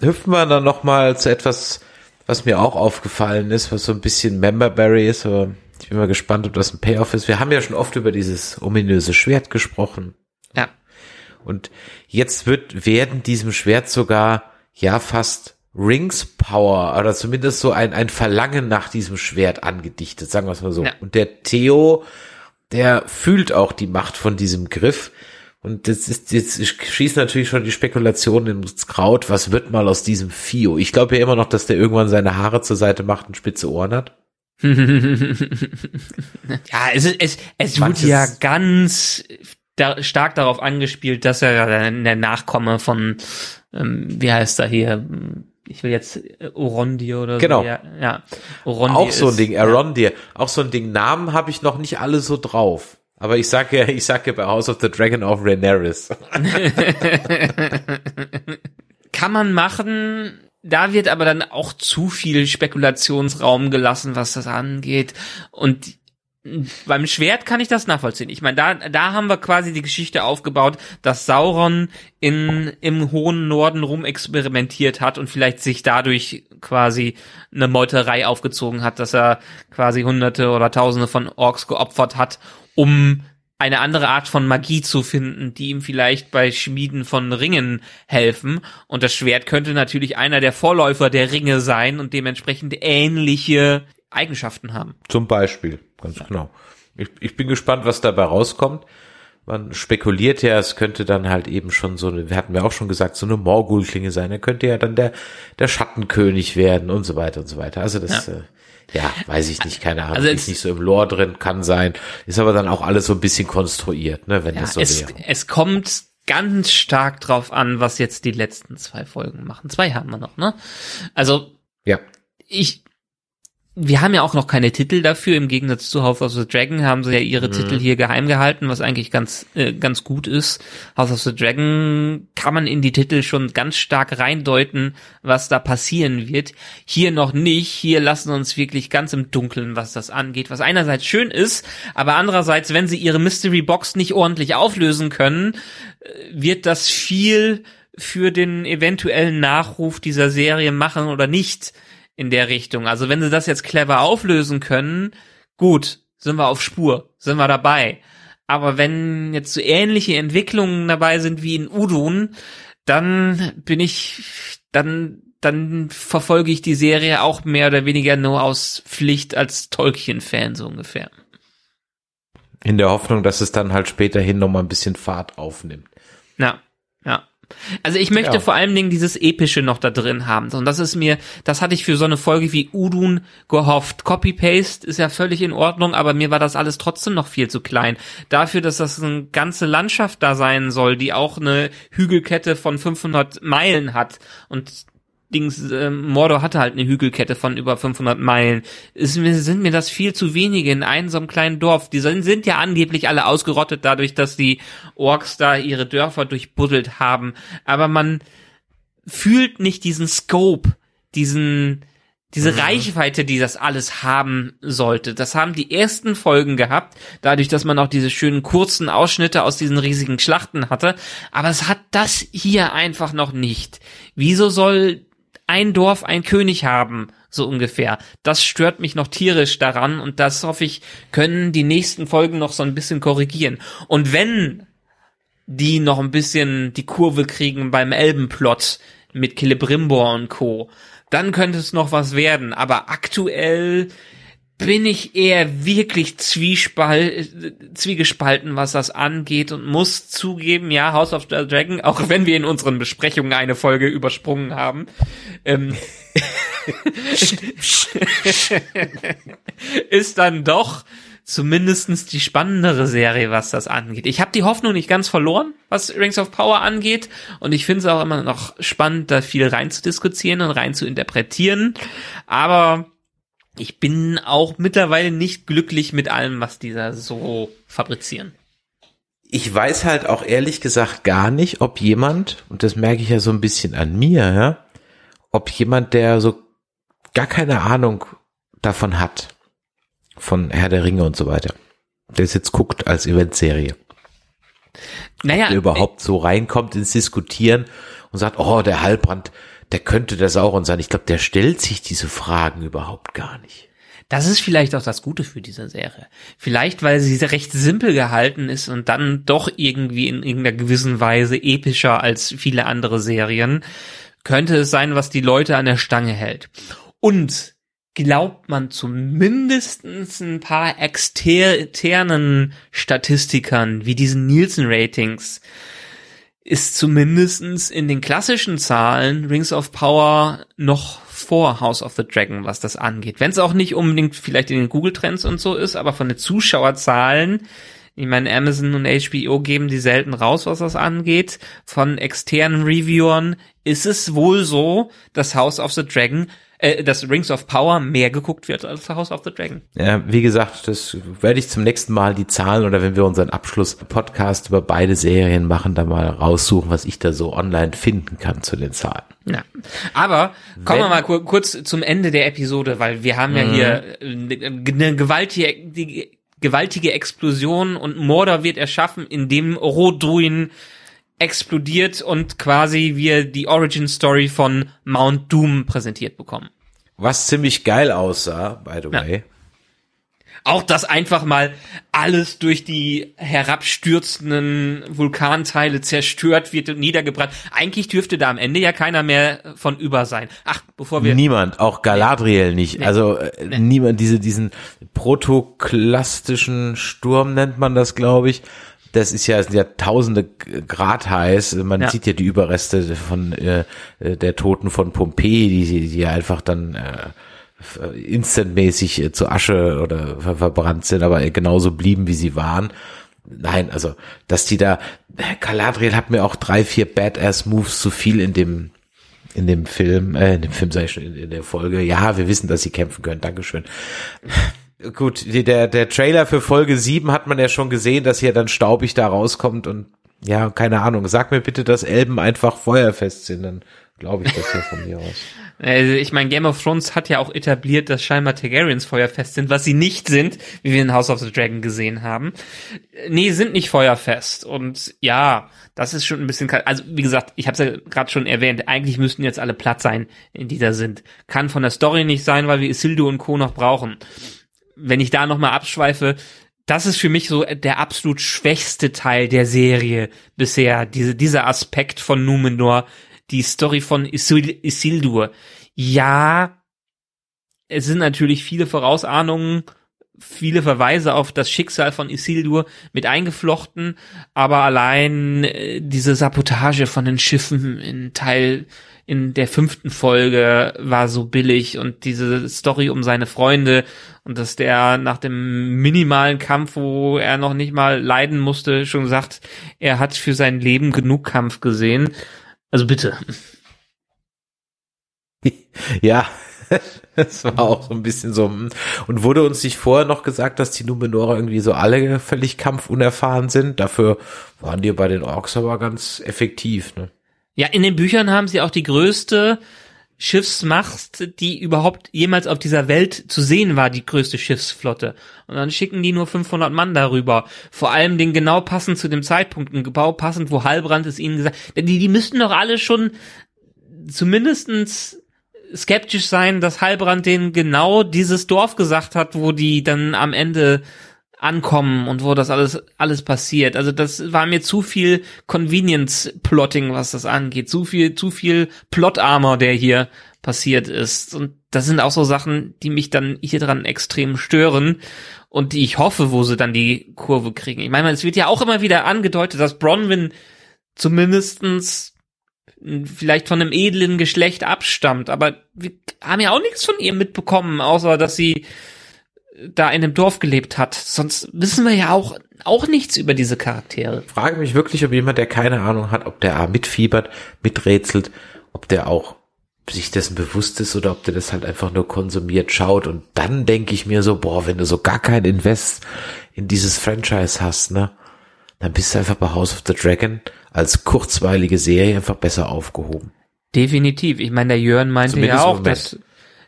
Hüpfen wir dann noch mal zu etwas, was mir auch aufgefallen ist, was so ein bisschen Memberberry ist, aber ich bin mal gespannt, ob das ein Payoff ist. Wir haben ja schon oft über dieses ominöse Schwert gesprochen. Ja. Und jetzt wird werden diesem Schwert sogar ja fast Rings Power oder zumindest so ein, ein Verlangen nach diesem Schwert angedichtet, sagen wir es mal so. Ja. Und der Theo, der fühlt auch die Macht von diesem Griff. Und das ist, jetzt schießt natürlich schon die Spekulation ins Kraut, was wird mal aus diesem Fio? Ich glaube ja immer noch, dass der irgendwann seine Haare zur Seite macht und spitze Ohren hat. Ja, es, es, es wird Manches- ja ganz da, stark darauf angespielt, dass er der Nachkomme von, ähm, wie heißt er hier? Ich will jetzt äh, Orondir oder Genau. so. Ja, ja. Orondir auch so ein ist- Ding, Arondir. Auch so ein Ding. Namen habe ich noch nicht alle so drauf. Aber ich sag ja, ich sag ja bei House of the Dragon auch Rhaenyra. Kann man machen. Da wird aber dann auch zu viel Spekulationsraum gelassen, was das angeht. Und beim Schwert kann ich das nachvollziehen. Ich meine, da, da haben wir quasi die Geschichte aufgebaut, dass Sauron in, im hohen Norden rumexperimentiert hat und vielleicht sich dadurch quasi eine Meuterei aufgezogen hat, dass er quasi hunderte oder tausende von Orks geopfert hat, um eine andere Art von Magie zu finden, die ihm vielleicht bei Schmieden von Ringen helfen. Und das Schwert könnte natürlich einer der Vorläufer der Ringe sein und dementsprechend ähnliche Eigenschaften haben. Zum Beispiel, ganz genau. Ich, ich bin gespannt, was dabei rauskommt. Man spekuliert ja, es könnte dann halt eben schon so eine, wir hatten ja auch schon gesagt, so eine Morgul-Klinge sein. Er könnte ja dann der, der Schattenkönig werden und so weiter und so weiter. Also das, ja, äh, ja weiß ich nicht, keine Ahnung. Also ist nicht so im Lore drin, kann sein. Ist aber dann auch alles so ein bisschen konstruiert, ne, wenn Ja, das so es, wäre. es kommt ganz stark drauf an, was jetzt die letzten zwei Folgen machen. Zwei haben wir noch, ne? Also, Ja. ich, wir haben ja auch noch keine Titel dafür. Im Gegensatz zu House of the Dragon haben sie ja ihre Titel hier geheim gehalten, was eigentlich ganz, äh, ganz gut ist. House of the Dragon kann man in die Titel schon ganz stark reindeuten, was da passieren wird. Hier noch nicht. Hier lassen uns wirklich ganz im Dunkeln, was das angeht. Was einerseits schön ist, aber andererseits, wenn sie ihre Mystery Box nicht ordentlich auflösen können, äh, wird das viel für den eventuellen Nachruf dieser Serie machen oder nicht in der Richtung. Also wenn sie das jetzt clever auflösen können, gut, sind wir auf Spur, sind wir dabei. Aber wenn jetzt so ähnliche Entwicklungen dabei sind wie in Udun, dann bin ich, dann, dann verfolge ich die Serie auch mehr oder weniger nur aus Pflicht als Tolkien-Fan so ungefähr. In der Hoffnung, dass es dann halt späterhin nochmal ein bisschen Fahrt aufnimmt. Ja. Also ich möchte Ja. vor allen Dingen dieses Epische noch da drin haben. Und das ist mir, das hatte ich für so eine Folge wie Udun gehofft. Copy-Paste ist ja völlig in Ordnung, aber mir war das alles trotzdem noch viel zu klein. Dafür, dass das eine ganze Landschaft da sein soll, die auch eine Hügelkette von 500 Meilen hat und Dings, äh, Mordor hatte halt eine Hügelkette von über 500 Meilen. Ist mir, sind mir das viel zu wenige in einem so einem kleinen Dorf. Die sind, sind ja angeblich alle ausgerottet dadurch, dass die Orks da ihre Dörfer durchbuddelt haben. Aber man fühlt nicht diesen Scope, diesen, diese Reichweite, die das alles haben sollte. Das haben die ersten Folgen gehabt, dadurch, dass man auch diese schönen kurzen Ausschnitte aus diesen riesigen Schlachten hatte. Aber es hat das hier einfach noch nicht. Wieso soll ein Dorf ein König haben, so ungefähr. Das stört mich noch tierisch daran und das hoffe ich, können die nächsten Folgen noch so ein bisschen korrigieren. Und wenn die noch ein bisschen die Kurve kriegen beim Elbenplot mit Celebrimbor und Co., dann könnte es noch was werden. Aber aktuell bin ich eher wirklich zwiegespalten, was das angeht und muss zugeben, ja, House of the Dragon, auch wenn wir in unseren Besprechungen eine Folge übersprungen haben, ähm, ist dann doch zumindestens die spannendere Serie, was das angeht. Ich habe die Hoffnung nicht ganz verloren, was Rings of Power angeht. Und ich finde es auch immer noch spannend, da viel rein zu diskutieren und rein zu interpretieren. Aber ich bin auch mittlerweile nicht glücklich mit allem, was dieser so fabrizieren. Ich weiß halt auch ehrlich gesagt gar nicht, ob jemand, und das merke ich ja so ein bisschen an mir, ja, ob jemand, der so gar keine Ahnung davon hat, von Herr der Ringe und so weiter, der es jetzt guckt als Eventserie, Naja, der überhaupt so reinkommt ins Diskutieren und sagt, oh, der Halbrand, der könnte das auch und sein. Ich glaube, der stellt sich diese Fragen überhaupt gar nicht. Das ist vielleicht auch das Gute für diese Serie. Vielleicht, weil sie recht simpel gehalten ist und dann doch irgendwie in irgendeiner gewissen Weise epischer als viele andere Serien, könnte es sein, was die Leute an der Stange hält. Und glaubt man zumindestens ein paar externen Statistikern, wie diesen Nielsen-Ratings, ist zumindestens in den klassischen Zahlen Rings of Power noch vor House of the Dragon, was das angeht. Wenn es auch nicht unbedingt vielleicht in den Google-Trends und so ist, aber von den Zuschauerzahlen, ich meine, Amazon und HBO geben die selten raus, was das angeht. Von externen Reviewern ist es wohl so, dass House of the Dragon, äh, dass Rings of Power mehr geguckt wird als House of the Dragon. Ja, wie gesagt, das werde ich zum nächsten Mal die Zahlen oder wenn wir unseren Abschluss-Podcast über beide Serien machen, da mal raussuchen, was ich da so online finden kann zu den Zahlen. Ja. Aber kommen wir mal kur kurz zum Ende der Episode, weil wir haben ja hier äh, eine gewaltige, gewaltige Explosion und Mordor wird erschaffen, indem Rodruin explodiert und quasi wir die Origin Story von Mount Doom präsentiert bekommen. Was ziemlich geil aussah, by the Ja. way. Auch dass einfach mal alles durch die herabstürzenden Vulkanteile zerstört wird und niedergebrannt. Eigentlich dürfte da am Ende ja keiner mehr von über sein. Ach, bevor wir Niemand, auch Galadriel nicht. Nee. Also äh, niemand, diese, diesen protoklastischen Sturm nennt man das, glaube ich. Das ist ja, sind ja tausende Grad heiß. Man Ja. sieht ja die Überreste von äh, äh, der Toten von Pompeji, die, die ja einfach dann äh, f- instantmäßig äh, zu Asche oder ver verbrannt sind, aber genauso blieben, wie sie waren. Nein, also, dass die da, Galadriel hat mir auch drei, vier Badass-Moves zu viel in dem, in dem Film, äh, in dem Film sag ich schon, in, in der Folge. Ja, wir wissen, dass sie kämpfen können. Dankeschön. Gut, der, der Trailer für Folge 7 hat man ja schon gesehen, dass hier dann staubig da rauskommt und ja, keine Ahnung. Sag mir bitte, dass Elben einfach feuerfest sind, dann glaube ich das ja von mir aus. Also ich meine, Game of Thrones hat ja auch etabliert, dass scheinbar Targaryens feuerfest sind, was sie nicht sind, wie wir in House of the Dragon gesehen haben. Nee, sind nicht feuerfest. Und ja, das ist schon ein bisschen. Also wie gesagt, ich habe es ja gerade schon erwähnt, eigentlich müssten jetzt alle platt sein, in die da sind. Kann von der Story nicht sein, weil wir Isildur und Co. noch brauchen. Wenn ich da nochmal abschweife, das ist für mich so der absolut schwächste Teil der Serie bisher. Diese, dieser Aspekt von Numenor, die Story von Isil Isildur. Ja, es sind natürlich viele Vorausahnungen, viele Verweise auf das Schicksal von Isildur mit eingeflochten, aber allein äh, diese Sabotage von den Schiffen in Teil in der fünften Folge war so billig und diese Story um seine Freunde und dass der nach dem minimalen Kampf, wo er noch nicht mal leiden musste, schon sagt, er hat für sein Leben genug Kampf gesehen. Also bitte. Ja, das war auch so ein bisschen so. hm. Und wurde uns nicht vorher noch gesagt, dass die Numenorer irgendwie so alle völlig kampfunerfahren sind? Dafür waren die bei den Orks aber ganz effektiv. Ne? Ja, in den Büchern haben sie auch die größte Schiffsmacht, die überhaupt jemals auf dieser Welt zu sehen war, die größte Schiffsflotte. Und dann schicken die nur 500 Mann darüber. Vor allem den genau passend zu dem Zeitpunkt, ein genau passend, wo Halbrand es ihnen gesagt, denn die, die müssten doch alle schon zumindestens skeptisch sein, dass Halbrand denen genau dieses Dorf gesagt hat, wo die dann am Ende ankommen und wo das alles alles passiert. Also das war mir zu viel Convenience Plotting, was das angeht. Zu viel zu viel Plot Armor, der hier passiert ist und das sind auch so Sachen, die mich dann hier dran extrem stören und die ich hoffe, wo sie dann die Kurve kriegen. Ich meine, es wird ja auch immer wieder angedeutet, dass Bronwyn zumindestens vielleicht von einem edlen Geschlecht abstammt, aber wir haben ja auch nichts von ihr mitbekommen, außer dass sie da in einem Dorf gelebt hat. Sonst wissen wir ja auch, auch nichts über diese Charaktere. Ich frage mich wirklich, ob jemand, der keine Ahnung hat, ob der A mitfiebert, miträtselt, ob der auch sich dessen bewusst ist oder ob der das halt einfach nur konsumiert schaut. Und dann denke ich mir so, boah, wenn du so gar kein Invest in dieses Franchise hast, ne, dann bist du einfach bei House of the Dragon als kurzweilige Serie einfach besser aufgehoben. Definitiv. Ich meine, der Jörn meinte Zumindest ja auch, dass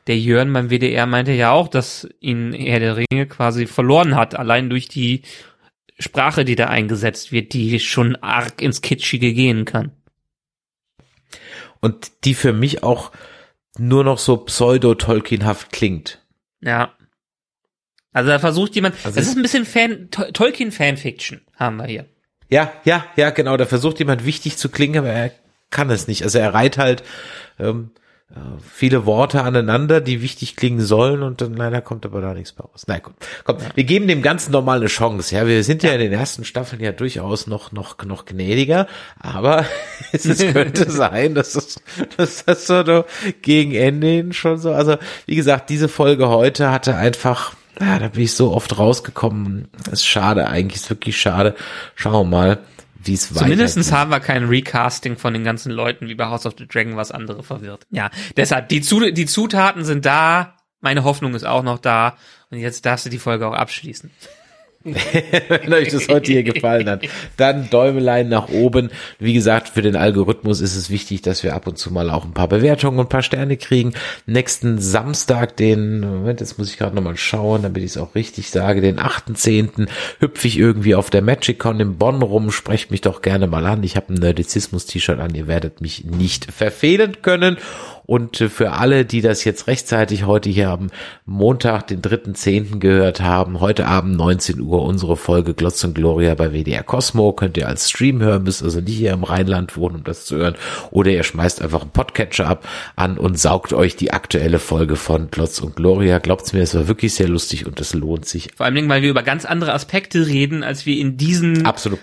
der Jörn beim WDR meinte ja auch, dass ihn Herr der Ringe quasi verloren hat, allein durch die Sprache, die da eingesetzt wird, die schon arg ins Kitschige gehen kann. Und die für mich auch nur noch so pseudo-Tolkienhaft klingt. Ja. Also da versucht jemand, Also das ist ein bisschen Fan, To- Tolkien-Fanfiction haben wir hier. Ja, ja, ja, genau. Da versucht jemand wichtig zu klingen, aber er kann es nicht. Also er reiht halt ähm, äh, viele Worte aneinander, die wichtig klingen sollen und dann leider kommt aber da nichts mehr raus. Na gut, komm, wir geben dem Ganzen nochmal eine Chance. Ja, wir sind ja. in den ersten Staffeln ja durchaus noch noch noch gnädiger, aber es, es könnte sein, dass das, dass das so gegen Ende hin schon so. Also wie gesagt, diese Folge heute hatte einfach ja, da bin ich so oft rausgekommen. ist schade, eigentlich ist wirklich schade. Schauen wir mal, wie es weitergeht. Zumindestens haben wir kein Recasting von den ganzen Leuten wie bei House of the Dragon, was andere verwirrt. Ja, deshalb, die, Zu die Zutaten sind da, meine Hoffnung ist auch noch da und jetzt darfst du die Folge auch abschließen. Wenn euch das heute hier gefallen hat, dann Däumelein nach oben. Wie gesagt, für den Algorithmus ist es wichtig, dass wir ab und zu mal auch ein paar Bewertungen und ein paar Sterne kriegen. Nächsten Samstag, den, Moment, jetzt muss ich gerade nochmal schauen, damit ich es auch richtig sage, den 8.10. hüpfe ich irgendwie auf der MagicCon in Bonn rum. Sprecht mich doch gerne mal an. Ich habe ein Nerdizismus-T-Shirt an. Ihr werdet mich nicht verfehlen können. Und äh, für alle, die das jetzt rechtzeitig heute hier am Montag, den 3.10. gehört haben, heute Abend 19 Uhr unsere Folge Glotz und Gloria bei WDR Cosmo, könnt ihr als Stream hören, müsst also nicht hier im Rheinland wohnen, um das zu hören. Oder ihr schmeißt einfach einen Podcatcher ab an und saugt euch die aktuelle Folge von Glotz und Gloria. Glaubt's mir, es war wirklich sehr lustig und es lohnt sich Vor allem, weil wir über ganz andere Aspekte reden, als wir in diesen absolut.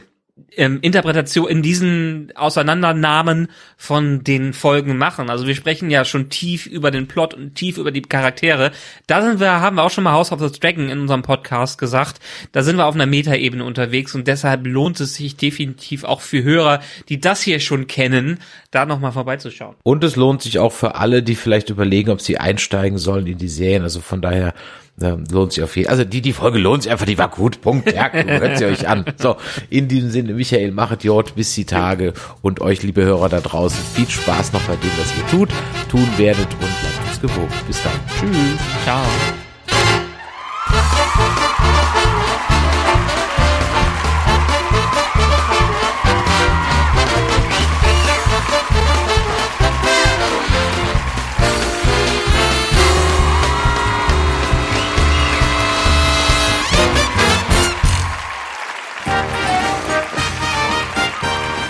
Ähm, Interpretation, in diesen Auseinandernahmen von den Folgen machen. Also wir sprechen ja schon tief über den Plot und tief über die Charaktere. Da sind wir, haben wir auch schon mal House of the Dragon in unserem Podcast gesagt. Da sind wir auf einer Metaebene unterwegs und deshalb lohnt es sich definitiv auch für Hörer, die das hier schon kennen, da nochmal vorbeizuschauen. Und es lohnt sich auch für alle, die vielleicht überlegen, ob sie einsteigen sollen in die Serien. Also von daher lohnt sich auf jeden Also die, die Folge lohnt sich einfach, die war gut. Punkt. Ja, hört sie euch an. So, in diesem Sinne, Michael, machet Jod bis die Tage und euch, liebe Hörer da draußen, viel Spaß noch bei dem, was ihr tut, tun werdet und bleibt uns gewogen. Bis dann. Tschüss. Ciao.